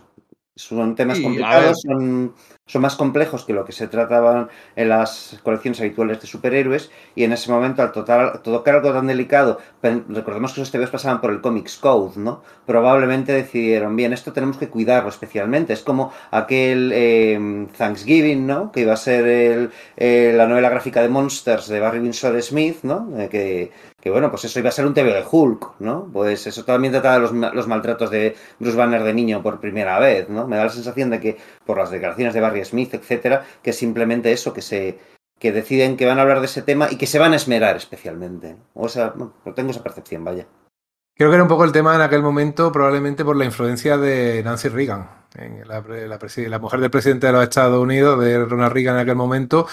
Son temas Sí, complicados, son, son más complejos que lo que se trataban en las colecciones habituales de superhéroes y en ese momento al total, tocar algo tan delicado, recordemos que esos TVs pasaban por el Comics Code, ¿no? Probablemente decidieron, bien, esto tenemos que cuidarlo especialmente. Es como aquel eh, Thanksgiving, ¿no? Que iba a ser el, eh, la novela gráfica de Monsters de Barry Windsor Smith, ¿no? Eh, que, que bueno, pues eso iba a ser un TV de Hulk, ¿no? Pues eso también trataba los, los maltratos de Bruce Banner de niño por primera vez, ¿no? Me da la sensación de que por las declaraciones de Barry Smith, etcétera, que es simplemente eso, que se que deciden que van a hablar de ese tema y que se van a esmerar especialmente. O sea, bueno, tengo esa percepción, vaya. Creo que era un poco el tema en aquel momento, probablemente por la influencia de Nancy Reagan, la mujer del presidente de los Estados Unidos, de Ronald Reagan en aquel momento.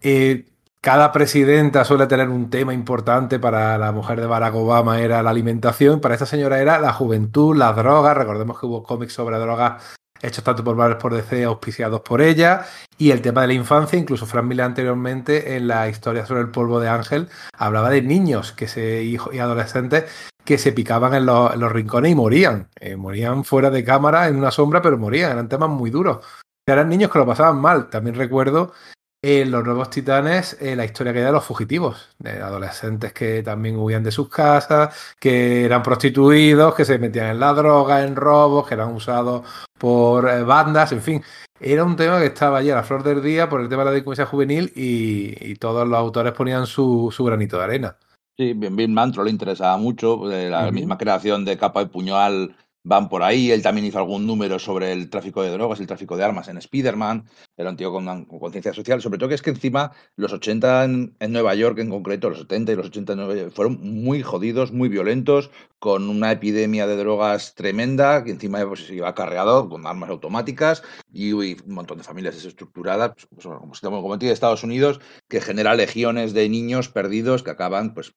Eh, cada presidenta suele tener un tema importante. Para la mujer de Barack Obama era la alimentación, para esta señora era la juventud, las drogas. Recordemos que hubo cómics sobre drogas hechos tanto por Marvel por DC, auspiciados por ella, y el tema de la infancia, incluso Frank Miller anteriormente en la historia sobre el polvo de Ángel, hablaba de niños que se, y adolescentes que se picaban en los, en los rincones y morían. Eh, morían fuera de cámara, en una sombra, pero morían. Eran temas muy duros. Eran niños que lo pasaban mal. También recuerdo en Los Nuevos Titanes eh, la historia que hay de los fugitivos, de adolescentes que también huían de sus casas, que eran prostituidos, que se metían en la droga, en robos, que eran usados por eh, bandas, en fin. Era un tema que estaba allí a la flor del día por el tema de la delincuencia juvenil y, y todos los autores ponían su, su granito de arena. Sí, Bill Mantro le interesaba mucho. eh, La misma creación de Capa y Puñal van por ahí. Él también hizo algún número sobre el tráfico de drogas, el tráfico de armas en Spider-Man. Era un tío con con conciencia social. Sobre todo que es que encima los 80 en, Nueva York en concreto, los 70 y los 80 en Nueva fueron muy jodidos, muy violentos, con una epidemia de drogas tremenda, que encima pues, se iba acarreado con armas automáticas y, un montón de familias desestructuradas, pues, pues, como, como tiene Estados Unidos, que genera legiones de niños perdidos que acaban pues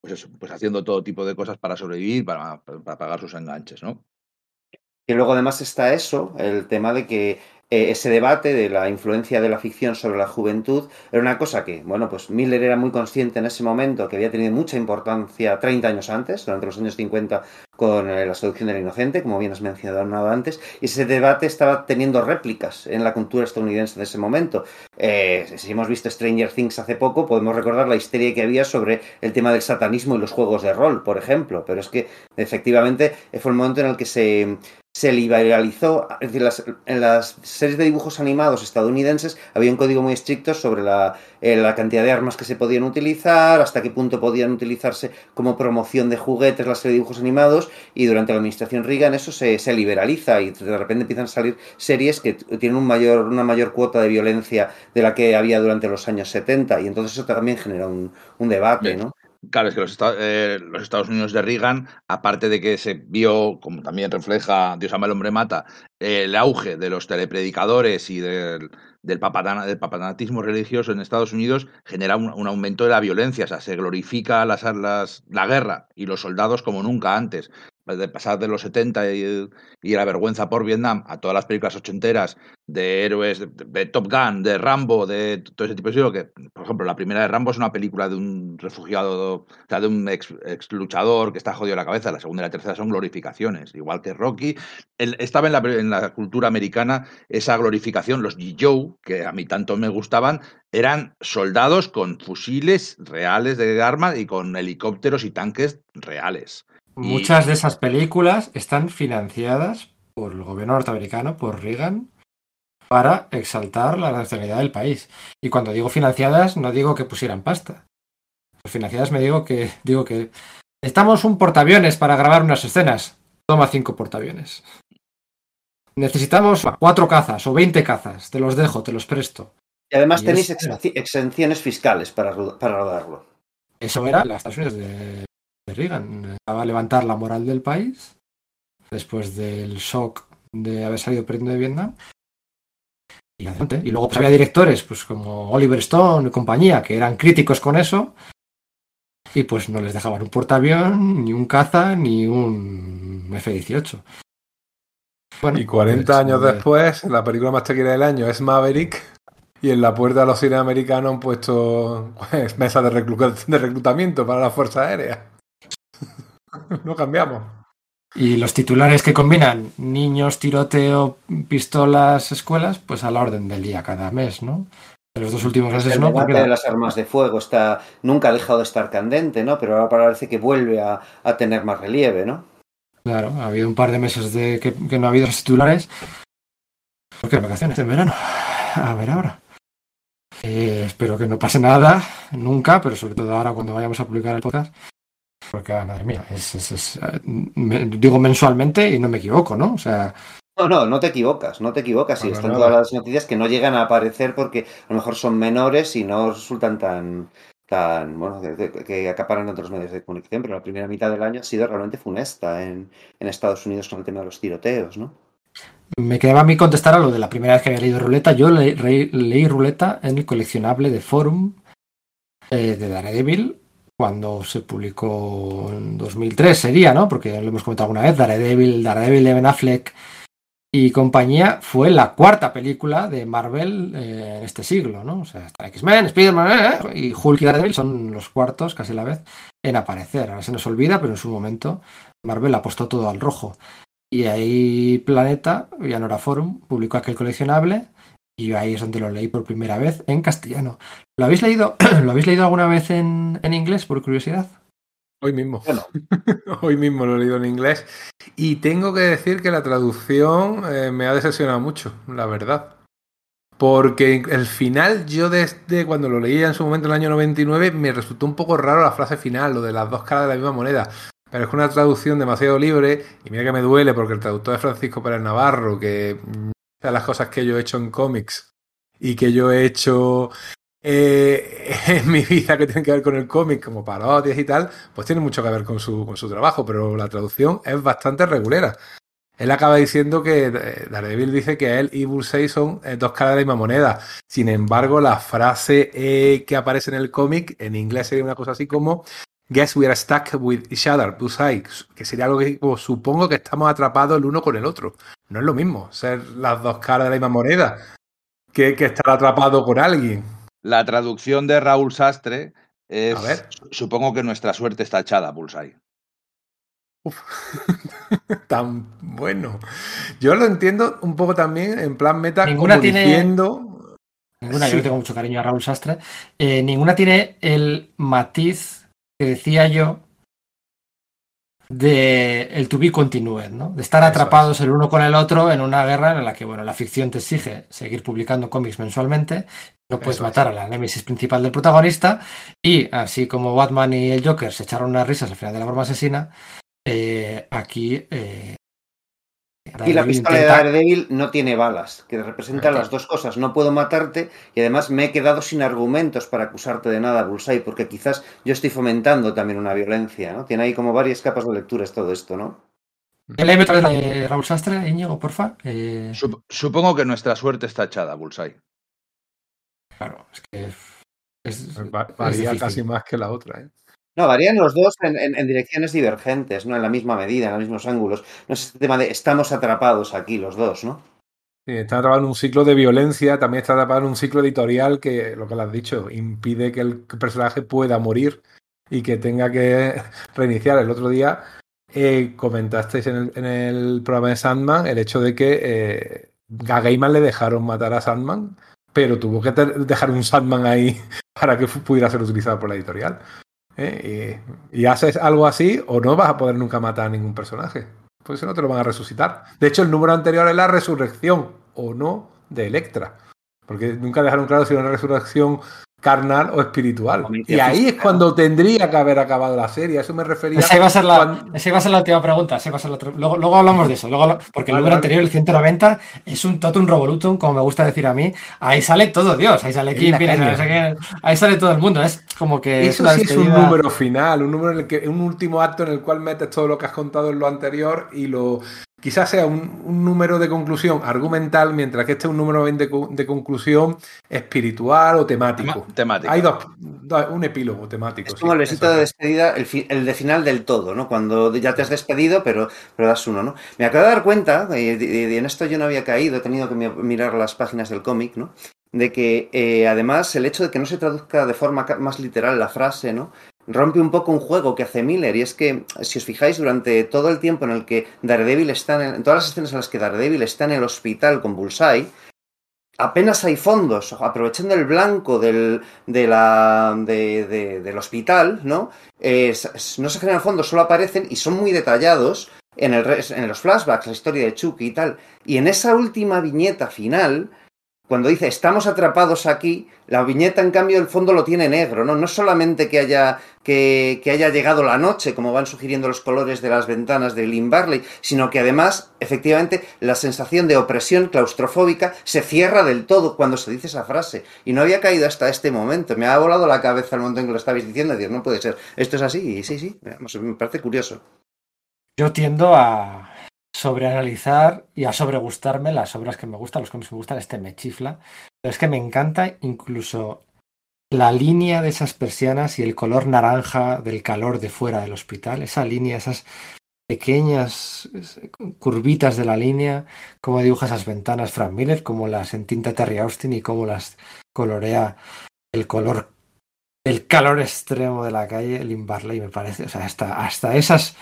pues pues haciendo todo tipo de cosas para sobrevivir, para, para pagar sus enganches, ¿no? Y luego además está eso, el tema de que eh, ese debate de la influencia de la ficción sobre la juventud era una cosa que, bueno, pues Miller era muy consciente en ese momento, que había tenido mucha importancia 30 años antes, durante los años 50, con eh, la seducción del inocente, como bien has mencionado antes, y ese debate estaba teniendo réplicas en la cultura estadounidense de ese momento. Eh, si hemos visto Stranger Things hace poco, podemos recordar la histeria que había sobre el tema del satanismo y los juegos de rol, por ejemplo, pero es que efectivamente fue el momento en el que se se liberalizó, es decir, las- en las series de dibujos animados estadounidenses había un código muy estricto sobre la, eh, la cantidad de armas que se podían utilizar, hasta qué punto podían utilizarse como promoción de juguetes las series de dibujos animados y durante la administración Reagan eso se, se liberaliza y de repente empiezan a salir series que tienen un mayor, una mayor cuota de violencia de la que había durante los años 70 y entonces eso también genera un, un debate, ¿no? Claro, es que los, Esta- eh, los Estados Unidos de Reagan, aparte de que se vio, como también refleja Dios ama el hombre mata, el auge de los telepredicadores y del, papatana- del papanatismo religioso en Estados Unidos, genera un, aumento de la violencia. O sea, se glorifica las- la guerra y los soldados como nunca antes. De pasar de los 70 y, y la vergüenza por Vietnam a todas las películas ochenteras de héroes, de, Top Gun, de Rambo, de todo ese tipo de cosas, que, por ejemplo, la primera de Rambo es una película de un refugiado, o sea, de un ex, ex luchador que está jodido la cabeza, la segunda y la tercera son glorificaciones, igual que Rocky. Estaba en la, en la cultura americana esa glorificación, los G. Joe, que a mí tanto me gustaban, eran soldados con fusiles reales de armas y con helicópteros y tanques reales. Y- Muchas de esas películas están financiadas por el gobierno norteamericano, por Reagan, para exaltar la nacionalidad del país. Y cuando digo financiadas, no digo que pusieran pasta. Financiadas me digo que digo que necesitamos un portaaviones para grabar unas escenas. Toma cinco portaaviones. Necesitamos cuatro cazas o 20 cazas. Te los dejo, te los presto. Y además Y tenéis es- exenci- exenciones fiscales para, para rodarlo. Eso era las Estados Unidos de, de Reagan. Estaba a levantar la moral del país después del shock de haber salido perdiendo de Vietnam. Y, adelante. y luego pues, había directores pues como Oliver Stone y compañía que eran críticos con eso y pues no les dejaban un portaavión, ni un caza, ni un F-18. Bueno, Y 40 pues, años después, la película más taquillera del año es Maverick. Y en la puerta de los cines americanos han puesto pues, mesas de, reclu- de reclutamiento para la Fuerza Aérea. no cambiamos. Y los titulares que combinan niños, tiroteo, pistolas, escuelas, pues a la orden del día cada mes, ¿no? En los dos últimos meses el no, porque de la- las armas de fuego está nunca ha dejado de estar candente, ¿no? Pero ahora parece que vuelve a, a tener más relieve, ¿no? claro, ha habido un par de meses de que, que no ha habido los titulares. Porque vacaciones en verano. A ver ahora. Eh, espero que no pase nada nunca, pero sobre todo ahora cuando vayamos a publicar el podcast. Porque, madre mía, es, es- es, eh, me- digo mensualmente y no me equivoco, ¿no? O sea, No, no, no te equivocas, no te equivocas. Y están nada. todas las noticias que no llegan a aparecer porque a lo mejor son menores y no resultan tan, tan bueno, que, acaparan otros medios de comunicación. Pero la primera mitad del año ha sido realmente funesta en, en Estados Unidos con el tema de los tiroteos, ¿no? Me quedaba a mí contestar a lo de la primera vez que había leído Ruleta. Yo le- re- leí Ruleta en el coleccionable de Forum eh, de Daredevil cuando se publicó en 2003, sería, ¿no? Porque lo hemos comentado alguna vez. Daredevil, Daredevil de Ben Affleck y compañía fue la cuarta película de Marvel eh, en este siglo, ¿no? O sea, está X-Men, Spider-Man eh, eh, y Hulk y Daredevil son los cuartos, casi a la vez, en aparecer. Ahora se nos olvida, pero en su momento Marvel apostó todo al rojo. Y ahí Planeta, ya no Forum, publicó aquel coleccionable y ahí es donde lo leí por primera vez en castellano. ¿Lo habéis leído, ¿lo habéis leído alguna vez en, en inglés, por curiosidad? Hoy mismo. Bueno. Hoy mismo lo he leído en inglés. Y tengo que decir que la traducción eh, me ha decepcionado mucho, la verdad. Porque el final, yo desde cuando lo leía en su momento en el año 99, me resultó un poco raro la frase final, lo de las dos caras de la misma moneda. Pero es una traducción demasiado libre y mira que me duele porque el traductor es Francisco Pérez Navarro, que mm, de las cosas que yo he hecho en cómics y que yo he hecho eh, en mi vida que tienen que ver con el cómic, como parodias y tal, pues tiene mucho que ver con su, con su trabajo, pero la traducción es bastante regulera. Él acaba diciendo que eh, Daredevil dice que él y Bullseye son eh, dos caras de la misma moneda. Sin embargo, la frase que aparece en el cómic en inglés sería una cosa así como Guess we are stuck with each other, Bullseye, que sería algo que supongo que estamos atrapados el uno con el otro. No es lo mismo ser las dos caras de la misma moneda que, que estar atrapado con alguien. La traducción de Raúl Sastre es, A ver. supongo que nuestra suerte está echada, Bullseye. Uf, tan bueno. Yo lo entiendo un poco también en plan meta, Ninguna como tiene- diciendo. Ninguna, Sí. yo tengo mucho cariño a Raúl Sastre. Eh, ninguna tiene el matiz que decía yo de el to be continued, ¿no? De estar atrapados el uno con el otro en una guerra en la que, bueno, la ficción te exige seguir publicando cómics mensualmente, no puedes Eso es. matar a la némesis principal del protagonista, y así como Batman y el Joker se echaron unas risas al final de la broma asesina, eh, aquí... eh, Y la pistola de Daredevil no tiene balas, que representa las dos cosas. No puedo matarte y además me he quedado sin argumentos para acusarte de nada, Bullseye, porque quizás yo estoy fomentando también una violencia, ¿no? Tiene ahí como varias capas de lecturas todo esto, ¿no? Léeme otra vez la de Raúl Sastre, Íñigo, porfa. Eh, Sup- supongo que nuestra suerte está echada, Bullseye. claro, es que es, Va- es Varía difícil. casi más que la otra. ¿eh? No, varían los dos en, direcciones divergentes, ¿no? En la misma medida, en los mismos ángulos. No es este tema de estamos atrapados aquí los dos, ¿no? Sí, está atrapado en un ciclo de violencia, también está atrapado en un ciclo editorial que, lo que le has dicho, impide que el personaje pueda morir y que tenga que reiniciar. El otro día eh, comentasteis en el, programa de Sandman el hecho de que eh, le dejaron matar a Sandman, pero tuvo que dejar un Sandman ahí para que pudiera ser utilizado por la editorial. ¿Eh? Y, y haces algo así o no vas a poder nunca matar a ningún personaje. Pues eso no te lo van a resucitar. De hecho, el número anterior es la resurrección o no de Electra. Porque nunca dejaron claro si era una resurrección carnal o espiritual. Y ahí es cuando tendría que haber acabado la serie. A eso me refería. Esa iba, a ser la, cuando- esa iba a ser la última pregunta. esa iba a ser la otra- luego, luego hablamos de eso. Luego, porque el número anterior, el 190, es un totum revolutum, como me gusta decir a mí. Ahí sale todo Dios. Ahí sale la ahí sale, ahí sale todo el mundo. Es como que. Eso sí es un número final, un número en el que un último acto en el cual metes todo lo que has contado en lo anterior y lo quizás sea un, un número de conclusión argumental, mientras que este es un número de, de conclusión espiritual o temático. Temática. Hay dos, dos- un epílogo temático. Es sí, como el besito de es. despedida, el, fi- el de final del todo, ¿no? Cuando ya te has despedido, pero, pero das uno, ¿no? Me acabo de dar cuenta, y, y- y en esto yo no había caído, he tenido que mi- mirar las páginas del cómic, ¿no? De que eh, además el hecho de que no se traduzca de forma más literal la frase, ¿no? Rompe un poco un juego que hace Miller, y es que, si os fijáis, durante todo el tiempo en el que Daredevil está en, en todas las escenas en las que Daredevil está en el hospital con Bullseye, apenas hay fondos, aprovechando el blanco del, del hospital, ¿no? Eh, no se generan fondos, solo aparecen y son muy detallados en, el, en los flashbacks, la historia de Chucky y tal. Y en esa última viñeta final, cuando dice estamos atrapados aquí, la viñeta en cambio el fondo lo tiene negro, ¿no? No solamente que haya, que, que haya llegado la noche, como van sugiriendo los colores de las ventanas de Lynn Barley, sino que además, efectivamente, la sensación de opresión claustrofóbica se cierra del todo cuando se dice esa frase. Y no había caído hasta este momento. Me ha volado la cabeza el momento en que lo estabais diciendo, decir, no puede ser, esto es así, y sí, sí, me parece curioso. Yo tiendo a sobreanalizar y a sobregustarme las obras que me gustan, los que me gustan, este me chifla. Pero es que me encanta incluso la línea de esas persianas y el color naranja del calor de fuera del hospital, esa línea, esas pequeñas curvitas de la línea, cómo dibuja esas ventanas Frank Miller, cómo las entinta Terry Austin y cómo las colorea el color, el calor extremo de la calle, Lynn Barley, me parece. O sea, hasta, hasta esas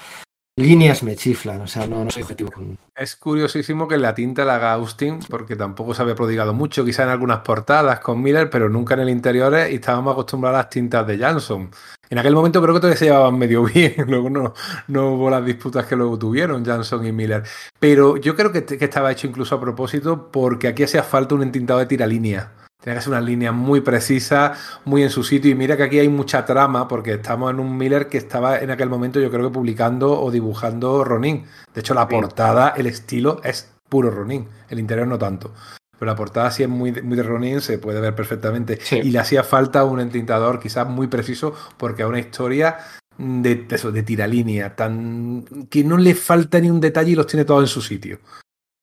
líneas me chiflan, o sea, no, no soy objetivo. Es curiosísimo que la tinta la haga Austin, porque tampoco se había prodigado mucho, quizá en algunas portadas con Miller, pero nunca en el interior y estábamos acostumbrados a las tintas de Jansson. En aquel momento creo que todavía se llevaban medio bien, luego no, no hubo las disputas que luego tuvieron Jansson y Miller. Pero yo creo que, que estaba hecho incluso a propósito porque aquí hacía falta un entintado de tiralínea. Tenía que ser una línea muy precisa, muy en su sitio. Y mira que aquí hay mucha trama, porque estamos en un Miller que estaba en aquel momento, yo creo que publicando o dibujando Ronin. De hecho, la Sí. portada, el estilo es puro Ronin. El interior no tanto. Pero la portada sí es muy, de- muy de Ronin, se puede ver perfectamente. Sí. Y le hacía falta un entintador quizás muy preciso, porque es una historia de, de eso, de tiralínea, tan que no le falta ni un detalle y los tiene todos en su sitio.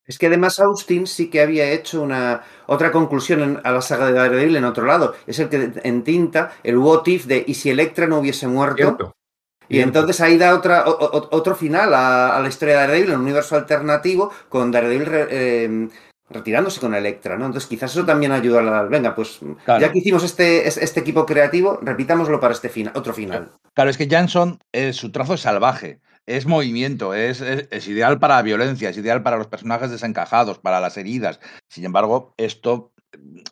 Es que además Austin sí que había hecho una otra conclusión en- a la saga de Daredevil en otro lado. Es el que entinta el what if de ¿y si Electra no hubiese muerto? Cierto. Y entonces ahí da otra, o- o- otro final a, a la historia de Daredevil en un universo alternativo con Daredevil re- eh, retirándose con Electra, ¿no? Entonces quizás eso también ayuda a la... Venga, pues Claro. ya que hicimos este, es- este equipo creativo, repitámoslo para este final, otro final. Claro, es que Jansson, eh, su trazo es salvaje, es movimiento, es, es- ideal para la violencia, es ideal para los personajes desencajados, para las heridas. Sin embargo, esto,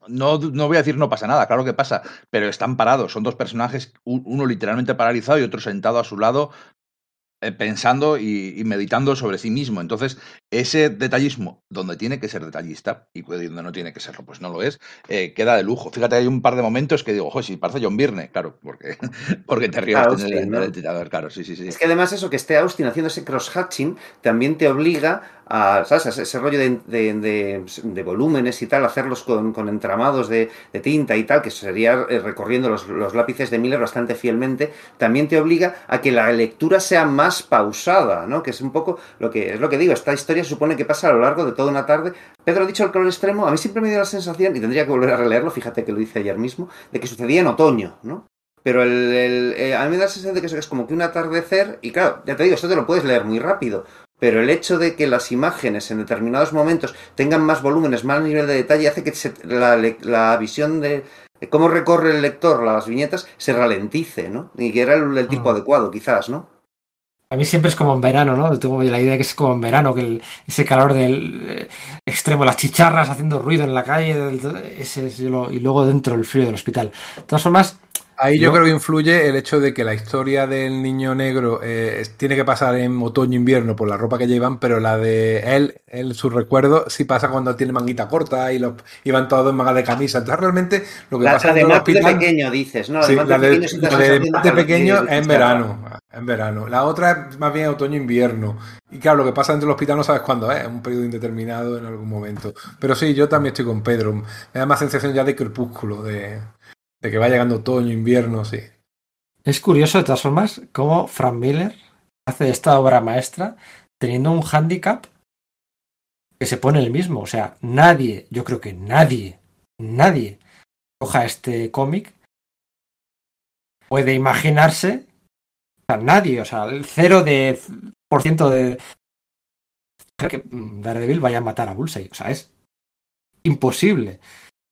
no, no voy a decir no pasa nada, claro que pasa, pero están parados. Son dos personajes, uno literalmente paralizado y otro sentado a su lado, eh, pensando y meditando sobre sí mismo. Entonces, ese detallismo, donde tiene que ser detallista y donde no tiene que serlo, pues no lo es, eh, queda de lujo. Fíjate, hay un par de momentos que digo, joder, si parece John Byrne, claro, porque, porque te ríes en el, en ¿no? el claro, sí, sí, sí. Es que además eso, que esté Austin haciendo ese cross-hatching, también te obliga a, ¿sabes? A ese- rollo de, de- de- de volúmenes y tal, hacerlos con, con entramados de, de tinta y tal, que sería eh, recorriendo los, los lápices de Miller bastante fielmente, también te obliga a que la lectura sea más pausada, ¿no? Que es un poco lo que es lo que digo, esta historia supone que pasa a lo largo de toda una tarde. Pedro ha dicho el color extremo, a mí siempre me dio la sensación, y tendría que volver a releerlo, fíjate que lo hice ayer mismo, de que sucedía en otoño, ¿no? Pero el, el- eh, a mí me da la sensación de que eso es como que un atardecer, y claro, ya te digo, esto te lo puedes leer muy rápido, pero el hecho de que las imágenes en determinados momentos tengan más volúmenes, más nivel de detalle, hace que se- la, la visión de, cómo recorre el lector las viñetas se ralentice, ¿no? Y que era el, el tipo Mm. adecuado, quizás, ¿no? A mí siempre es como en verano, ¿no? Tengo la idea de que es como en verano, que el- ese calor del eh, extremo, las chicharras haciendo ruido en la calle, ese es lo- y luego dentro el frío del hospital. De todas formas, Ahí yo Yo- creo que influye el hecho de que la historia del niño negro eh, tiene que pasar en otoño-invierno por la ropa que llevan, pero la de él, él su recuerdo, sí pasa cuando tiene manguita corta y, los, y van todos en manga de camisa. Entonces realmente lo que La, pasa la de del Matt de hospital- pequeño, dices, ¿no? Sí, Matt la de, de pequeño que- en verano, en verano. La otra es más bien otoño-invierno. Y claro, lo que pasa dentro del hospital no sabes cuándo es, un periodo indeterminado en algún momento. Pero sí, yo también estoy con Pedro. Me da más sensación ya de crepúsculo, de, de que va llegando otoño, invierno, sí. es curioso de todas formas cómo Frank Miller hace esta obra maestra teniendo un hándicap que se pone el mismo. O sea, nadie, yo creo que nadie, nadie coja este cómic puede imaginarse, sea, nadie, o sea, el cero de por ciento de que mm, Daredevil vaya a matar a Bullseye. O sea, es imposible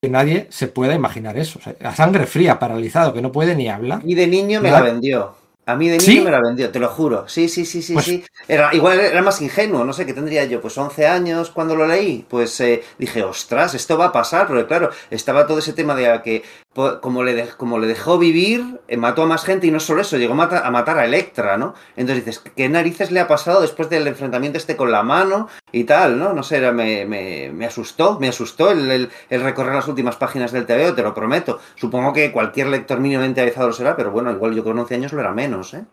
que nadie se pueda imaginar eso. O sea, a sangre fría, paralizado, que no puede ni hablar. A mí de niño me la vendió. A mí de niño ¿Sí? me la vendió, te lo juro. Sí, sí, sí, sí, Pues- sí. Era, igual era más ingenuo, no sé, qué tendría yo, pues 11 años cuando lo leí. Pues eh, dije, ostras, esto va a pasar, porque claro, estaba todo ese tema de que como le, de- como le dejó vivir, eh, mató a más gente y no solo eso, llegó a mata- a matar a Electra, ¿no? Entonces dices, ¿qué narices le ha pasado después del enfrentamiento este con la mano y tal, ¿no? No sé, era- me, me, me asustó, me asustó el, el- recorrer las últimas páginas del TVO, te lo prometo. Supongo que cualquier lector mínimamente avezado lo será, pero bueno, igual yo con 11 años lo era menos, ¿eh?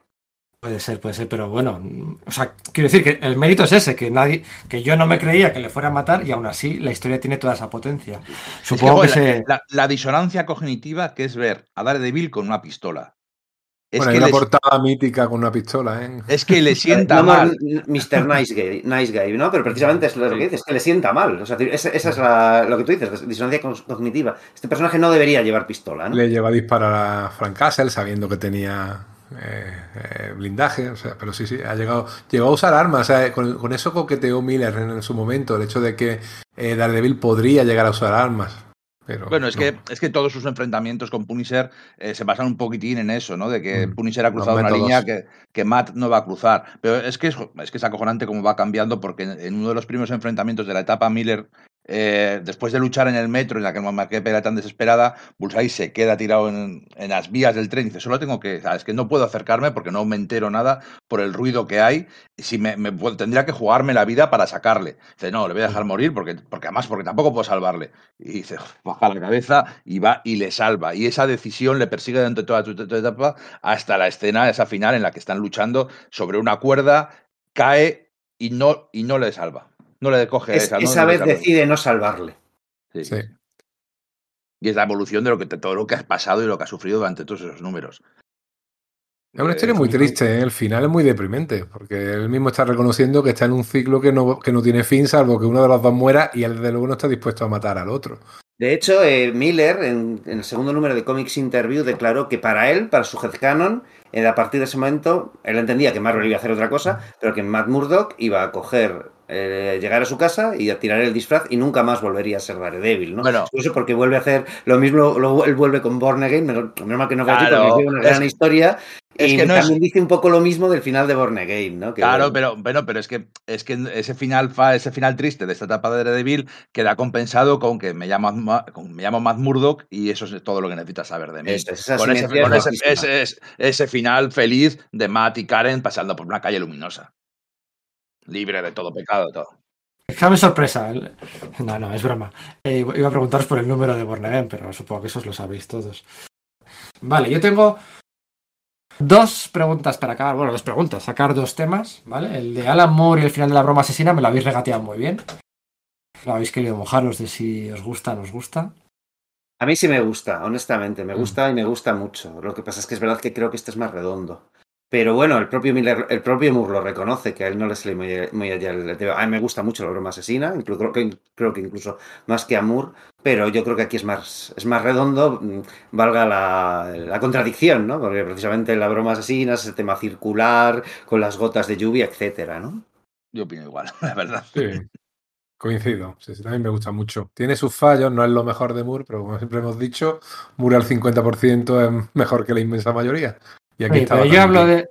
Puede ser, puede ser, pero bueno, mm, o sea, quiero decir que el mérito es ese, que nadie, que yo no me creía que le fuera a matar y aún así la historia tiene toda esa potencia. Es que, Supongo que, joder, se... la, la- la disonancia cognitiva que es ver a Daredevil con una pistola. Es, Bueno, hay que una le, portada mítica con una pistola, ¿eh? es que le sienta No, no, mal. Mr. Nice Guy, nice guy, ¿no? Pero precisamente es lo que dices, que le sienta mal. O sea, esa, esa es la- lo que tú dices, disonancia cognitiva. Este personaje no debería llevar pistola, ¿no? Le lleva a disparar a Frank Castle sabiendo que tenía eh, eh, blindaje, o sea, pero sí, sí, ha llegado, llegó a usar armas, o sea, con, con eso coqueteó Miller en, en su momento, el hecho de que eh, Daredevil podría llegar a usar armas. Pero Bueno, es no. que, es que todos sus enfrentamientos con Punisher eh, se basan un poquitín en eso, ¿no? De que Mm, Punisher ha cruzado una línea que, que Matt no va a cruzar. Pero es que es, es que es acojonante cómo va cambiando, porque en, en uno de los primeros enfrentamientos de la etapa Miller, eh, después de luchar en el metro, en la que Maquepe era tan desesperada, Bullseye se queda tirado en, las vías del tren y dice, solo tengo que, sabes, que no puedo acercarme porque no me entero nada por el ruido que hay, si me, tendría que jugarme la vida para sacarle. Dice, no, le voy a dejar morir porque, porque además, porque tampoco puedo salvarle. Y dice, baja la cabeza y va y le salva. Y esa decisión le persigue durante toda tu etapa hasta la escena, esa final en la que están luchando sobre una cuerda, cae y no, y no le salva. No le coge Es- esa, no- esa no le vez decide no salvarle. Sí. Sí. Y es la evolución de lo que de todo lo que has pasado y lo que has sufrido durante todos esos números. Es una Eh, historia muy triste, ¿eh? el final es muy deprimente, porque él mismo está reconociendo que está en un ciclo que no, que no tiene fin, salvo que uno de los dos muera y él desde luego no está dispuesto a matar al otro. De hecho, eh, Miller, en, en el segundo número de Comics Interview, declaró que para él, para su headcanon, eh, a partir de ese momento, él entendía que Marvel iba a hacer otra cosa, pero que Matt Murdock iba a coger eh, llegar a su casa y a tirar el disfraz y nunca más volvería a ser Daredevil, ¿no? Bueno. Eso porque vuelve a hacer lo mismo, lo- él vuelve con Born Again, menos mal que no fue así, Claro, porque tiene una es- gran historia. es y que no es- también dice un poco lo mismo del final de Born Again, ¿no? Que Claro, bueno, pero, pero, pero es que es que ese final fa- ese final triste de esta etapa de Daredevil queda compensado con que me llamo, me llamo Matt Murdock y eso es todo lo que necesitas saber de mí. Eso es, esa con ese, con es ese- ese- ese final feliz de Matt y Karen pasando por una calle luminosa. Libre de todo pecado, todo. Examen sorpresa. El- No, no, es broma. Eh, iba a preguntaros por el número de Bornegen, pero supongo que esos lo sabéis todos. Vale, yo tengo dos preguntas para acabar. Bueno, dos preguntas. Sacar dos temas, ¿vale? El de Alan Moore y el final de la broma asesina me lo habéis regateado muy bien. Lo habéis querido mojaros de si os gusta o no os gusta. A mí sí me gusta, honestamente, Mm. me gusta y me gusta mucho. Lo que pasa es que es verdad que creo que este es más redondo. Pero bueno, el propio Miller, el propio Moore lo reconoce, que a él no le sale muy, muy allá el tema. A mí me gusta mucho la broma asesina, incluso, creo, que, creo que incluso más que a Moore, pero yo creo que aquí es más, es más redondo, mm, valga la, la contradicción, ¿no? Porque precisamente la broma asesina es el tema circular, con las gotas de lluvia, etcétera, ¿no? Yo opino igual, la verdad. Sí, coincido. Sí, sí, también me gusta mucho. Tiene sus fallos, no es lo mejor de Moore, pero como siempre hemos dicho, Moore al 50% es mejor que la inmensa mayoría. Y aquí Oye, está pero yo hablo de.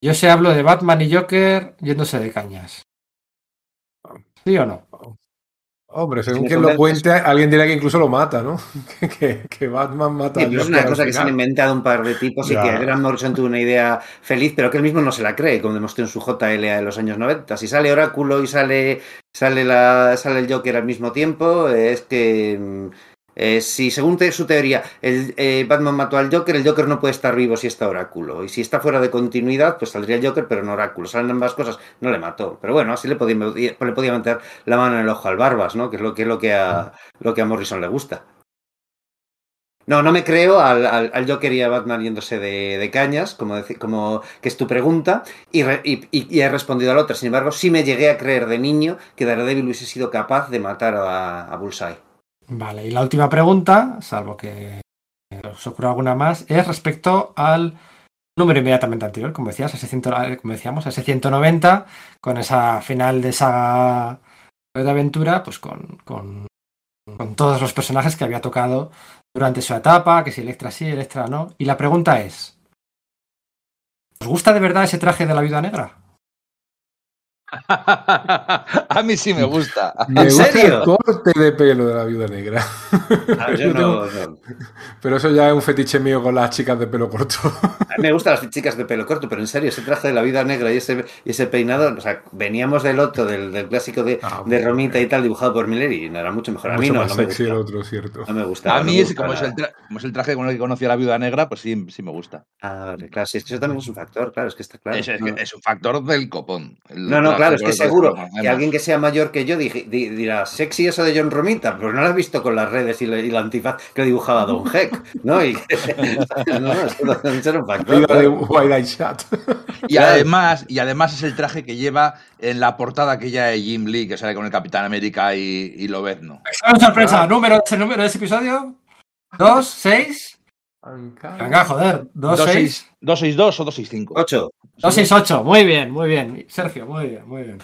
Yo sé hablo de Batman y Joker yéndose de cañas. ¿Sí o no? Hombre, según quien lo cuente, alguien dirá que incluso lo mata, ¿no? que, que Batman mata Sí, a pero es Joker una cosa que se han inventado un par de tipos y que Grant Morrison tuvo una idea feliz, pero que él mismo no se la cree, como demostró en su JLA de los años 90. Si sale Oráculo y sale, sale, la, sale el Joker al mismo tiempo, es que mm, eh, si según te- su teoría el eh, Batman mató al Joker, el Joker no puede estar vivo si está Oráculo. Y si está fuera de continuidad, pues saldría el Joker, pero no Oráculo. Salen ambas cosas, no le mató. Pero bueno, así le podía, le podía meter la mano en el ojo al Barbas, ¿no? Que es lo que, lo que, a, lo que a Morrison le gusta. No, no me creo al, Joker y a Batman yéndose de, de cañas, como, como que es tu pregunta, y, re- y- y he respondido a la otra. Sin embargo, sí me llegué a creer de niño que Daredevil hubiese sido capaz de matar a, a Bullseye. Vale, y la última pregunta, salvo que os ocurra alguna más, es respecto al número inmediatamente anterior, como decías, ese 100, como decíamos, ese 190, con esa final de saga de aventura, pues con, con, con todos los personajes que había tocado durante su etapa, que si Electra sí, Electra no. Y la pregunta es, ¿os gusta de verdad ese traje de la viuda negra? a mí sí me gusta. Me ¿En gusta serio? el corte de pelo de la viuda negra. Ah, yo no- no. Pero eso ya es un fetiche mío con las chicas de pelo corto. A mí me gustan las chicas de pelo corto, pero en serio, ese traje de la vida negra y ese, y ese peinado, o sea, veníamos del otro, del, del clásico de, Ah, de Romita y tal, dibujado por Miller, y no era mucho mejor. A mí Mucho no, más no me el gusta. otro, cierto. No me gusta. A mí, me es, gusta como, es el como es el traje con el que conocí a la viuda negra, pues sí, sí me gusta. Ah, vale, claro, sí, es que eso también es un factor, claro, es que está claro. es, es no. que es un factor del copón. el No, no, claro, es que el seguro que alguien que sea mayor que yo dije- di- dirá, sexy eso de John Romita, pero no lo has visto con las redes y la, y la antifaz que dibujaba Don Heck, ¿no? Y, no, no, eso un factor. Además, y además es el traje que lleva en la portada aquella de Jim Lee, que sale con el Capitán América y, y Lobezno. Examen sorpresa, número, ese número de ese episodio. ¿Dos, seis? Venga, joder, dos, seis. 262 o 265. Ocho. 268, muy bien, muy bien. Sergio, muy bien, muy bien.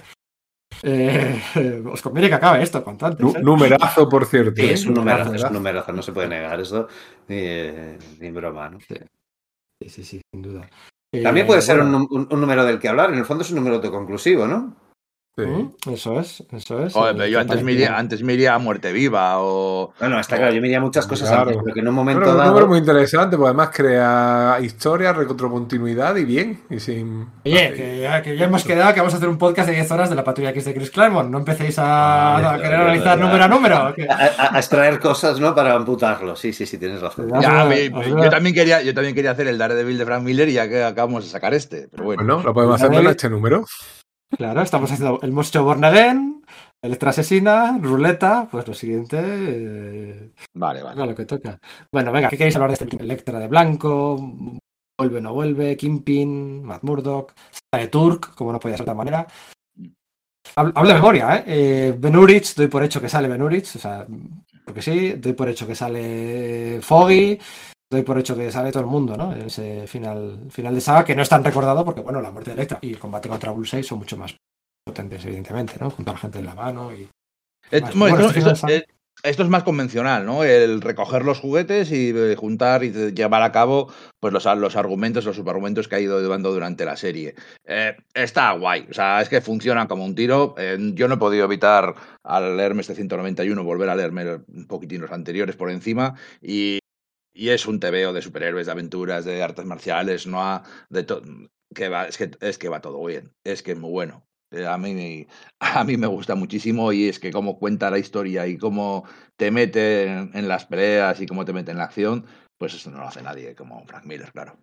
Eh, eh, os conviene que acabe esto con tanto. Nu- Numerazo, por cierto. Sí, ¿eh? es un numerazo, es un Numerazo. no se puede negar eso, ni, eh, ni broma, ¿no? Sí, sí, sí, sin duda. También Eh, puede ser bueno, un, un- un número del que hablar, en el fondo es un número autoconclusivo, ¿no? Sí. mm, Eso es, eso es. Pero yo antes me, iría, antes me iría a muerte viva o. Bueno, está claro, yo me diría muchas cosas Claro. antes, pero que en un momento un dado... número muy interesante, porque además crea historia, recontracontinuidad y bien. Y sin. Oye, que ya, que ya hemos quedado que vamos a hacer un podcast de 10 horas de la patrulla X de Chris Claremont. No empecéis a, Ah, a querer verdad, analizar número a número. A, a- a extraer cosas, ¿no? Para amputarlo. Sí, sí, sí, tienes razón. Ya. A- me- vamos a- yo, también quería, yo también quería hacer el Daredevil de Frank Miller y ya que acabamos de sacar este. Pero bueno. Bueno, lo podemos hacer en este número. Claro, estamos haciendo el monstruo Born Again, Electra Asesina, Ruleta. Pues lo siguiente. eh, Vale, vale. Lo que toca. Bueno, venga, ¿qué queréis hablar de este Electra de blanco? Vuelve, no vuelve, Kingpin, Matt Murdock, sale Turk, como no podía ser de otra manera. Hab- Hablo de memoria, ¿eh? eh Ben Urich, doy por hecho que sale Ben Urich, o sea, porque sí, doy por hecho que sale Foggy, doy por hecho que sale todo el mundo, ¿no? En ese final, final de saga, que no es tan recordado porque, bueno, la muerte de Electra y el combate contra Bullseye son mucho más potentes, evidentemente, ¿no? Junto a la gente en la mano y. Eh, bueno, Bueno, esto, estoy esto- pensando- eh, esto es más convencional, ¿no? El recoger los juguetes y eh, juntar y llevar a cabo pues los, los argumentos, los subargumentos que ha ido llevando durante la serie. Eh, está guay, o sea, es que funciona como un tiro. Eh, yo no he podido evitar al leerme este 191 volver a leerme un poquitín los anteriores por encima y, y es un tebeo de superhéroes, de aventuras, de artes marciales, no ha, de que va, es que es que va todo bien, es que es muy bueno. Eh, A mí, a mí me gusta muchísimo y es que cómo cuenta la historia y cómo te mete en, en las peleas y cómo te mete en la acción, pues eso no lo hace nadie como Frank Miller, claro.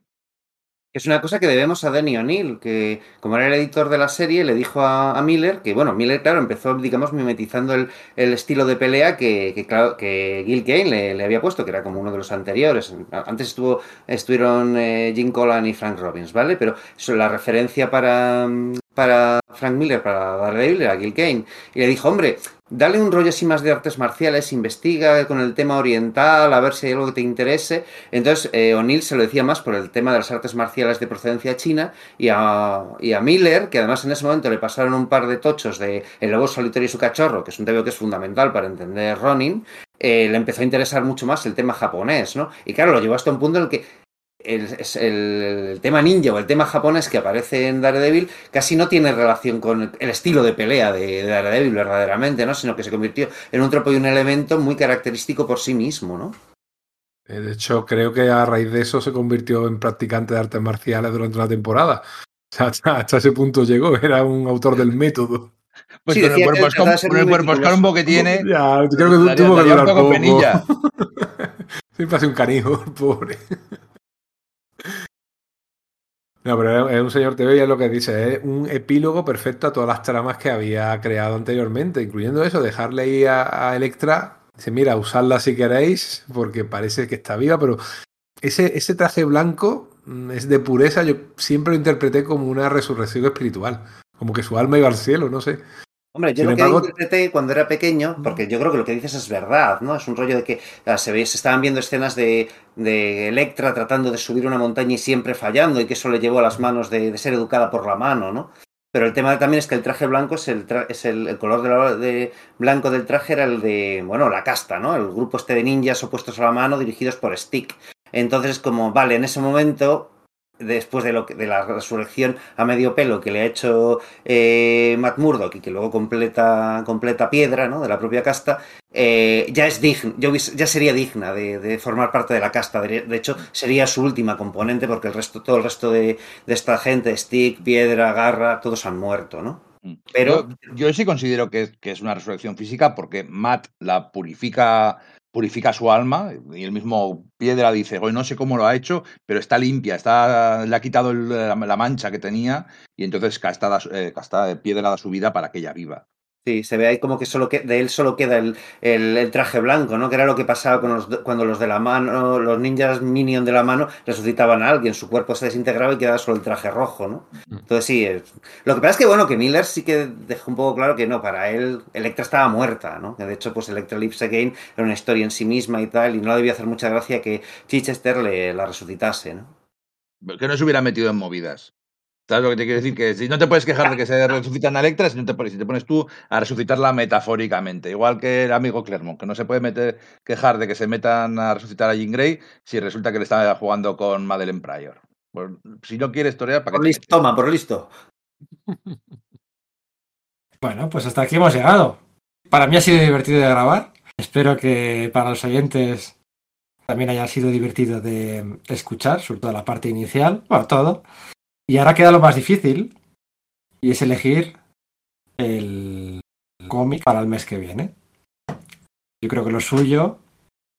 Es una cosa que debemos a Danny O'Neill, que como era el editor de la serie, le dijo a, Miller que, bueno, Miller, claro, empezó, digamos, mimetizando el, estilo de pelea que, que, claro, que Gil Kane le, había puesto, que era como uno de los anteriores. Antes estuvo, estuvieron eh, Jim Collan y Frank Robbins, ¿vale? Pero eso, la referencia para, para Frank Miller, para Daredevil, era Gil Kane. Y le dijo, hombre, dale un rollo así más de artes marciales, investiga con el tema oriental, a ver si hay algo que te interese. Entonces, eh, O'Neill se lo decía más por el tema de las artes marciales de procedencia china y a, y a Miller, que además en ese momento le pasaron un par de tochos de El lobo solitario y su cachorro, que es un tema que es fundamental para entender Ronin, eh, le empezó a interesar mucho más el tema japonés, ¿no? Y claro, lo llevó hasta un punto en el que el, el, el tema ninja o el tema japonés que aparece en Daredevil casi no tiene relación con el estilo de pelea de, de Daredevil verdaderamente, ¿no? Sino que se convirtió en un tropo y un elemento muy característico por sí mismo, ¿no? Eh, De hecho, creo que a raíz de eso se convirtió en practicante de artes marciales durante una temporada. Hasta, hasta ese punto llegó, era un autor del método. Pues Sí, con, el cuerpo, escalombo que tiene, Ya, creo que tuvo que durar poco poco. penilla. Siempre hace un canijo, pobre. No, pero es un señor TV y es lo que dice, es un epílogo perfecto a todas las tramas que había creado anteriormente, incluyendo eso, dejarle ahí a, Electra, dice, mira, usadla si queréis, porque parece que está viva, pero ese, ese traje blanco mm, es de pureza, yo siempre lo interpreté como una resurrección espiritual, como que su alma iba al cielo, no sé. Hombre, yo Sin lo que embargo- interpreté cuando era pequeño, porque yo creo que lo que dices es verdad, ¿no? Es un rollo de que ah, se, ve, se estaban viendo escenas de, de Electra tratando de subir una montaña y siempre fallando, y que eso le llevó a las manos de, de ser educada por la mano, ¿no? Pero el tema también es que el traje blanco es el, tra- es el, el color de, la- de blanco del traje era el de, bueno, la casta, ¿no? El grupo este de ninjas opuestos a la mano dirigidos por Stick. Entonces, como, vale, en ese momento, después de, lo que- de la resurrección a medio pelo que le ha hecho eh, Matt Murdock y que luego completa, completa piedra, ¿no? De la propia casta, eh, ya es digna, ya sería digna de, de formar parte de la casta. De, de hecho, sería su última componente porque el resto, todo el resto de, de esta gente, Stick, Piedra, Garra, todos han muerto, ¿no? Pero- yo, yo sí considero que, que es una resurrección física porque Matt la purifica, purifica su alma y el mismo Piedra dice, hoy no sé cómo lo ha hecho, pero está limpia, está, le ha quitado la, mancha que tenía y entonces Casta, da su- eh, Casta de Piedra da su vida para que ella viva. Sí, se ve ahí como que solo que, de él solo queda el, el- el traje blanco, ¿no? Que era lo que pasaba con los, cuando los de la mano, los ninjas minion de la mano resucitaban a alguien, su cuerpo se desintegraba y quedaba solo el traje rojo, ¿no? Entonces sí, es- lo que pasa es que bueno, que Miller sí que dejó un poco claro que no, para él Electra estaba muerta, ¿no? Que de hecho pues Electra Lives Again era una historia en sí misma y tal, y no le debía hacer mucha gracia que Chichester le, la resucitase, ¿no? Que no se hubiera metido en movidas. ¿Sabes lo que te quiero decir? Que si no te puedes quejar de que se resucitan a Electra, si, no te pones, si te pones tú a resucitarla metafóricamente. Igual que el amigo Clermont, que no se puede meter, quejar de que se metan a resucitar a Jean Grey si resulta que le está jugando con Madeleine Pryor. Pues, si no quieres torear, ¿para Por listo, toma, por listo. Bueno, pues hasta aquí hemos llegado. Para mí ha sido divertido de grabar. Espero que para los oyentes también haya sido divertido de escuchar, sobre todo la parte inicial, bueno, todo. Y ahora queda lo más difícil, y es elegir el cómic para el mes que viene. Yo creo que lo suyo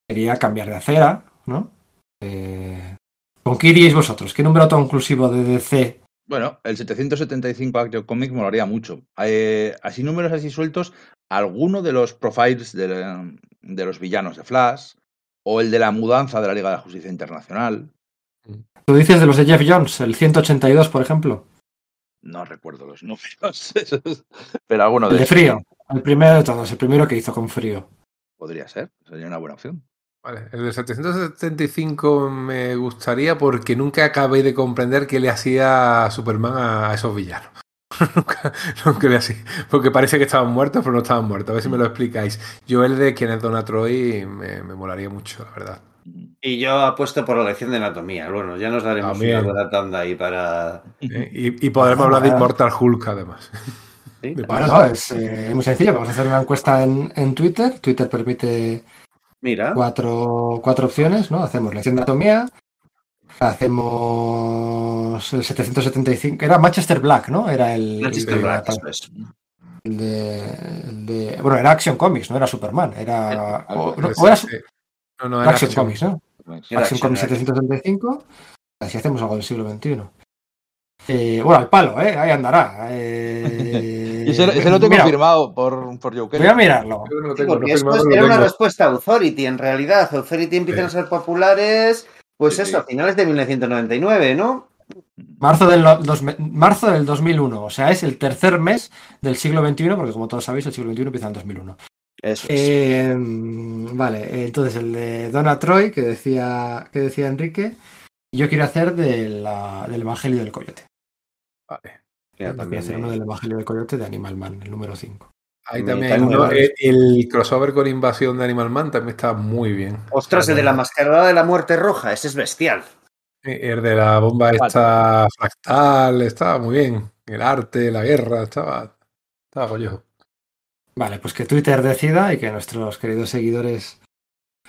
sería cambiar de acera, ¿no? Eh, ¿Con qué iríais vosotros? ¿Qué número autoconclusivo de DC? Bueno, el 775 Action Comics molaría mucho. Eh, así números así sueltos, alguno de los profiles de, de los villanos de Flash, o el de la mudanza de la Liga de la Justicia Internacional. Tú dices de los de Jeff Jones, el 182, por ejemplo. No recuerdo los números, pero alguno El de de esos frío. El primero de todos, el primero que hizo con frío. podría ser, sería una buena opción. Vale, el del 775 me gustaría porque nunca acabé de comprender qué le hacía Superman a esos villanos. nunca, nunca le así. Porque parece que estaban muertos, pero no estaban muertos. A ver si me lo explicáis. Yo el de quién es Donna Troy me, me molaría mucho, la verdad. Y yo apuesto por la lección de anatomía. Bueno, ya nos daremos También. una buena tanda ahí para. ¿eh? Y, y podremos hablar de Immortal Hulk, además. Bueno, no, es eh, muy sencillo. Vamos a hacer una encuesta en, en Twitter. Twitter permite Mira, cuatro, cuatro opciones, ¿no? Hacemos lección de anatomía, hacemos el 775, era Manchester Black, ¿no? Era el, Manchester el Black, eso es. el de, el de- bueno, era Action Comics, no era Superman, era, o, no, o era eh, no, no, era Action Action. Comics, ¿no? Action Action, Comics era 775, así hacemos algo del siglo XXI. Eh, bueno, al palo, ¿eh? Ahí andará. eh, Y ese, ese lo tengo mira, confirmado por, por Joe Kelly. Voy a mirarlo. Yo no lo Sí, tengo, no porque esto firmado, lo una tengo. respuesta a Authority, en realidad. Authority empiezan a ser populares, pues Sí, eso, sí. a finales de 1999, ¿no? Marzo del, dos- marzo del 2001, o sea, es el tercer mes del siglo XXI, porque como todos sabéis, el siglo XXI empieza en el 2001. Eso es. Eh, vale, entonces el de Donna Troy, que decía, que decía Enrique, yo quiero hacer de la- del Evangelio del Coyote. Vale. Mira, Quiero también, hacer uno del Evangelio del Coyote de Animal Man, el número 5. Ahí también hay uno, eh, el crossover con invasión de Animal Man también está muy bien. Ostras, el de la mascarada de la muerte roja, ese es bestial. El de la bomba esta fractal, estaba muy bien. El arte, la guerra, estaba, estaba golloso. Vale, pues que Twitter decida y que nuestros queridos seguidores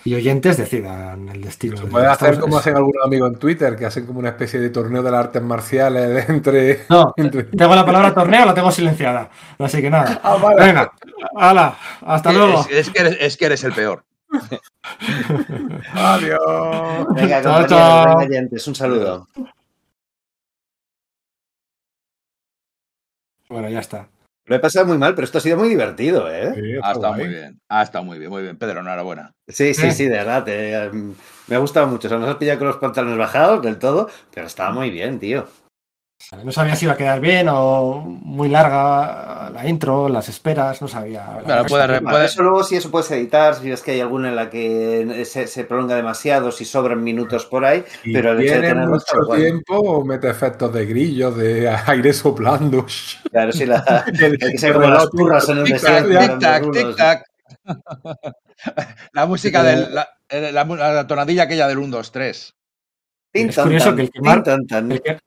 y oyentes decidan el destino. Se de- puede hacer como hacen algunos amigos en Twitter, que hacen como una especie de torneo de las artes marciales de entre... No, entre- tengo la palabra torneo, la tengo silenciada. Así que nada. Ah, vale. Venga, hala, hasta luego. Es, es que eres, es que eres el peor. Adiós. Venga, Chao, chao. un saludo. Bueno, ya está. Lo he pasado muy mal, pero esto ha sido muy divertido, ¿eh? Sí, Ha está estado guay. muy bien. Ha estado muy bien, muy bien. Pedro, enhorabuena. Sí, sí, Eh. sí, de verdad. te- em, me ha gustado mucho. O sea, nos has pillado con los pantalones bajados del todo, pero estaba muy bien, tío. No sabía si iba a quedar bien o muy larga la intro, las esperas, no sabía. La Claro, puede puede- Eso luego si eso puedes editar, si ves que hay alguna en la que se, se prolonga demasiado, si sobran minutos por ahí. Y Pero el hecho de está mucho tiempo, mete efectos de grillos, de aire soplando. Claro, si la, El- hay que ser como las turras en el desierto. tic-tac, dando rulos. tic-tac. La música de la, eh, la, la tonadilla aquella del 1, 2, 3. Tin, Es curioso que el que mar-. El que,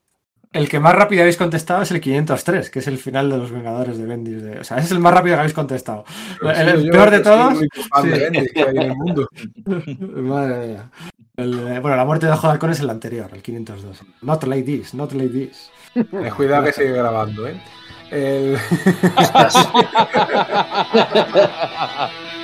el que más rápido habéis contestado es el 503, que es el final de los Vengadores de Bendis. de- o sea, ese es el más rápido que habéis contestado. El, el Yo, peor de todos. único fan de sí. Bendis que hay en el mundo. Madre mía. El, eh, bueno, la muerte de Ojo de Halcón es el anterior, el 502. Not like this, not like this. Ten cuidado que sigue grabando, ¿eh? El-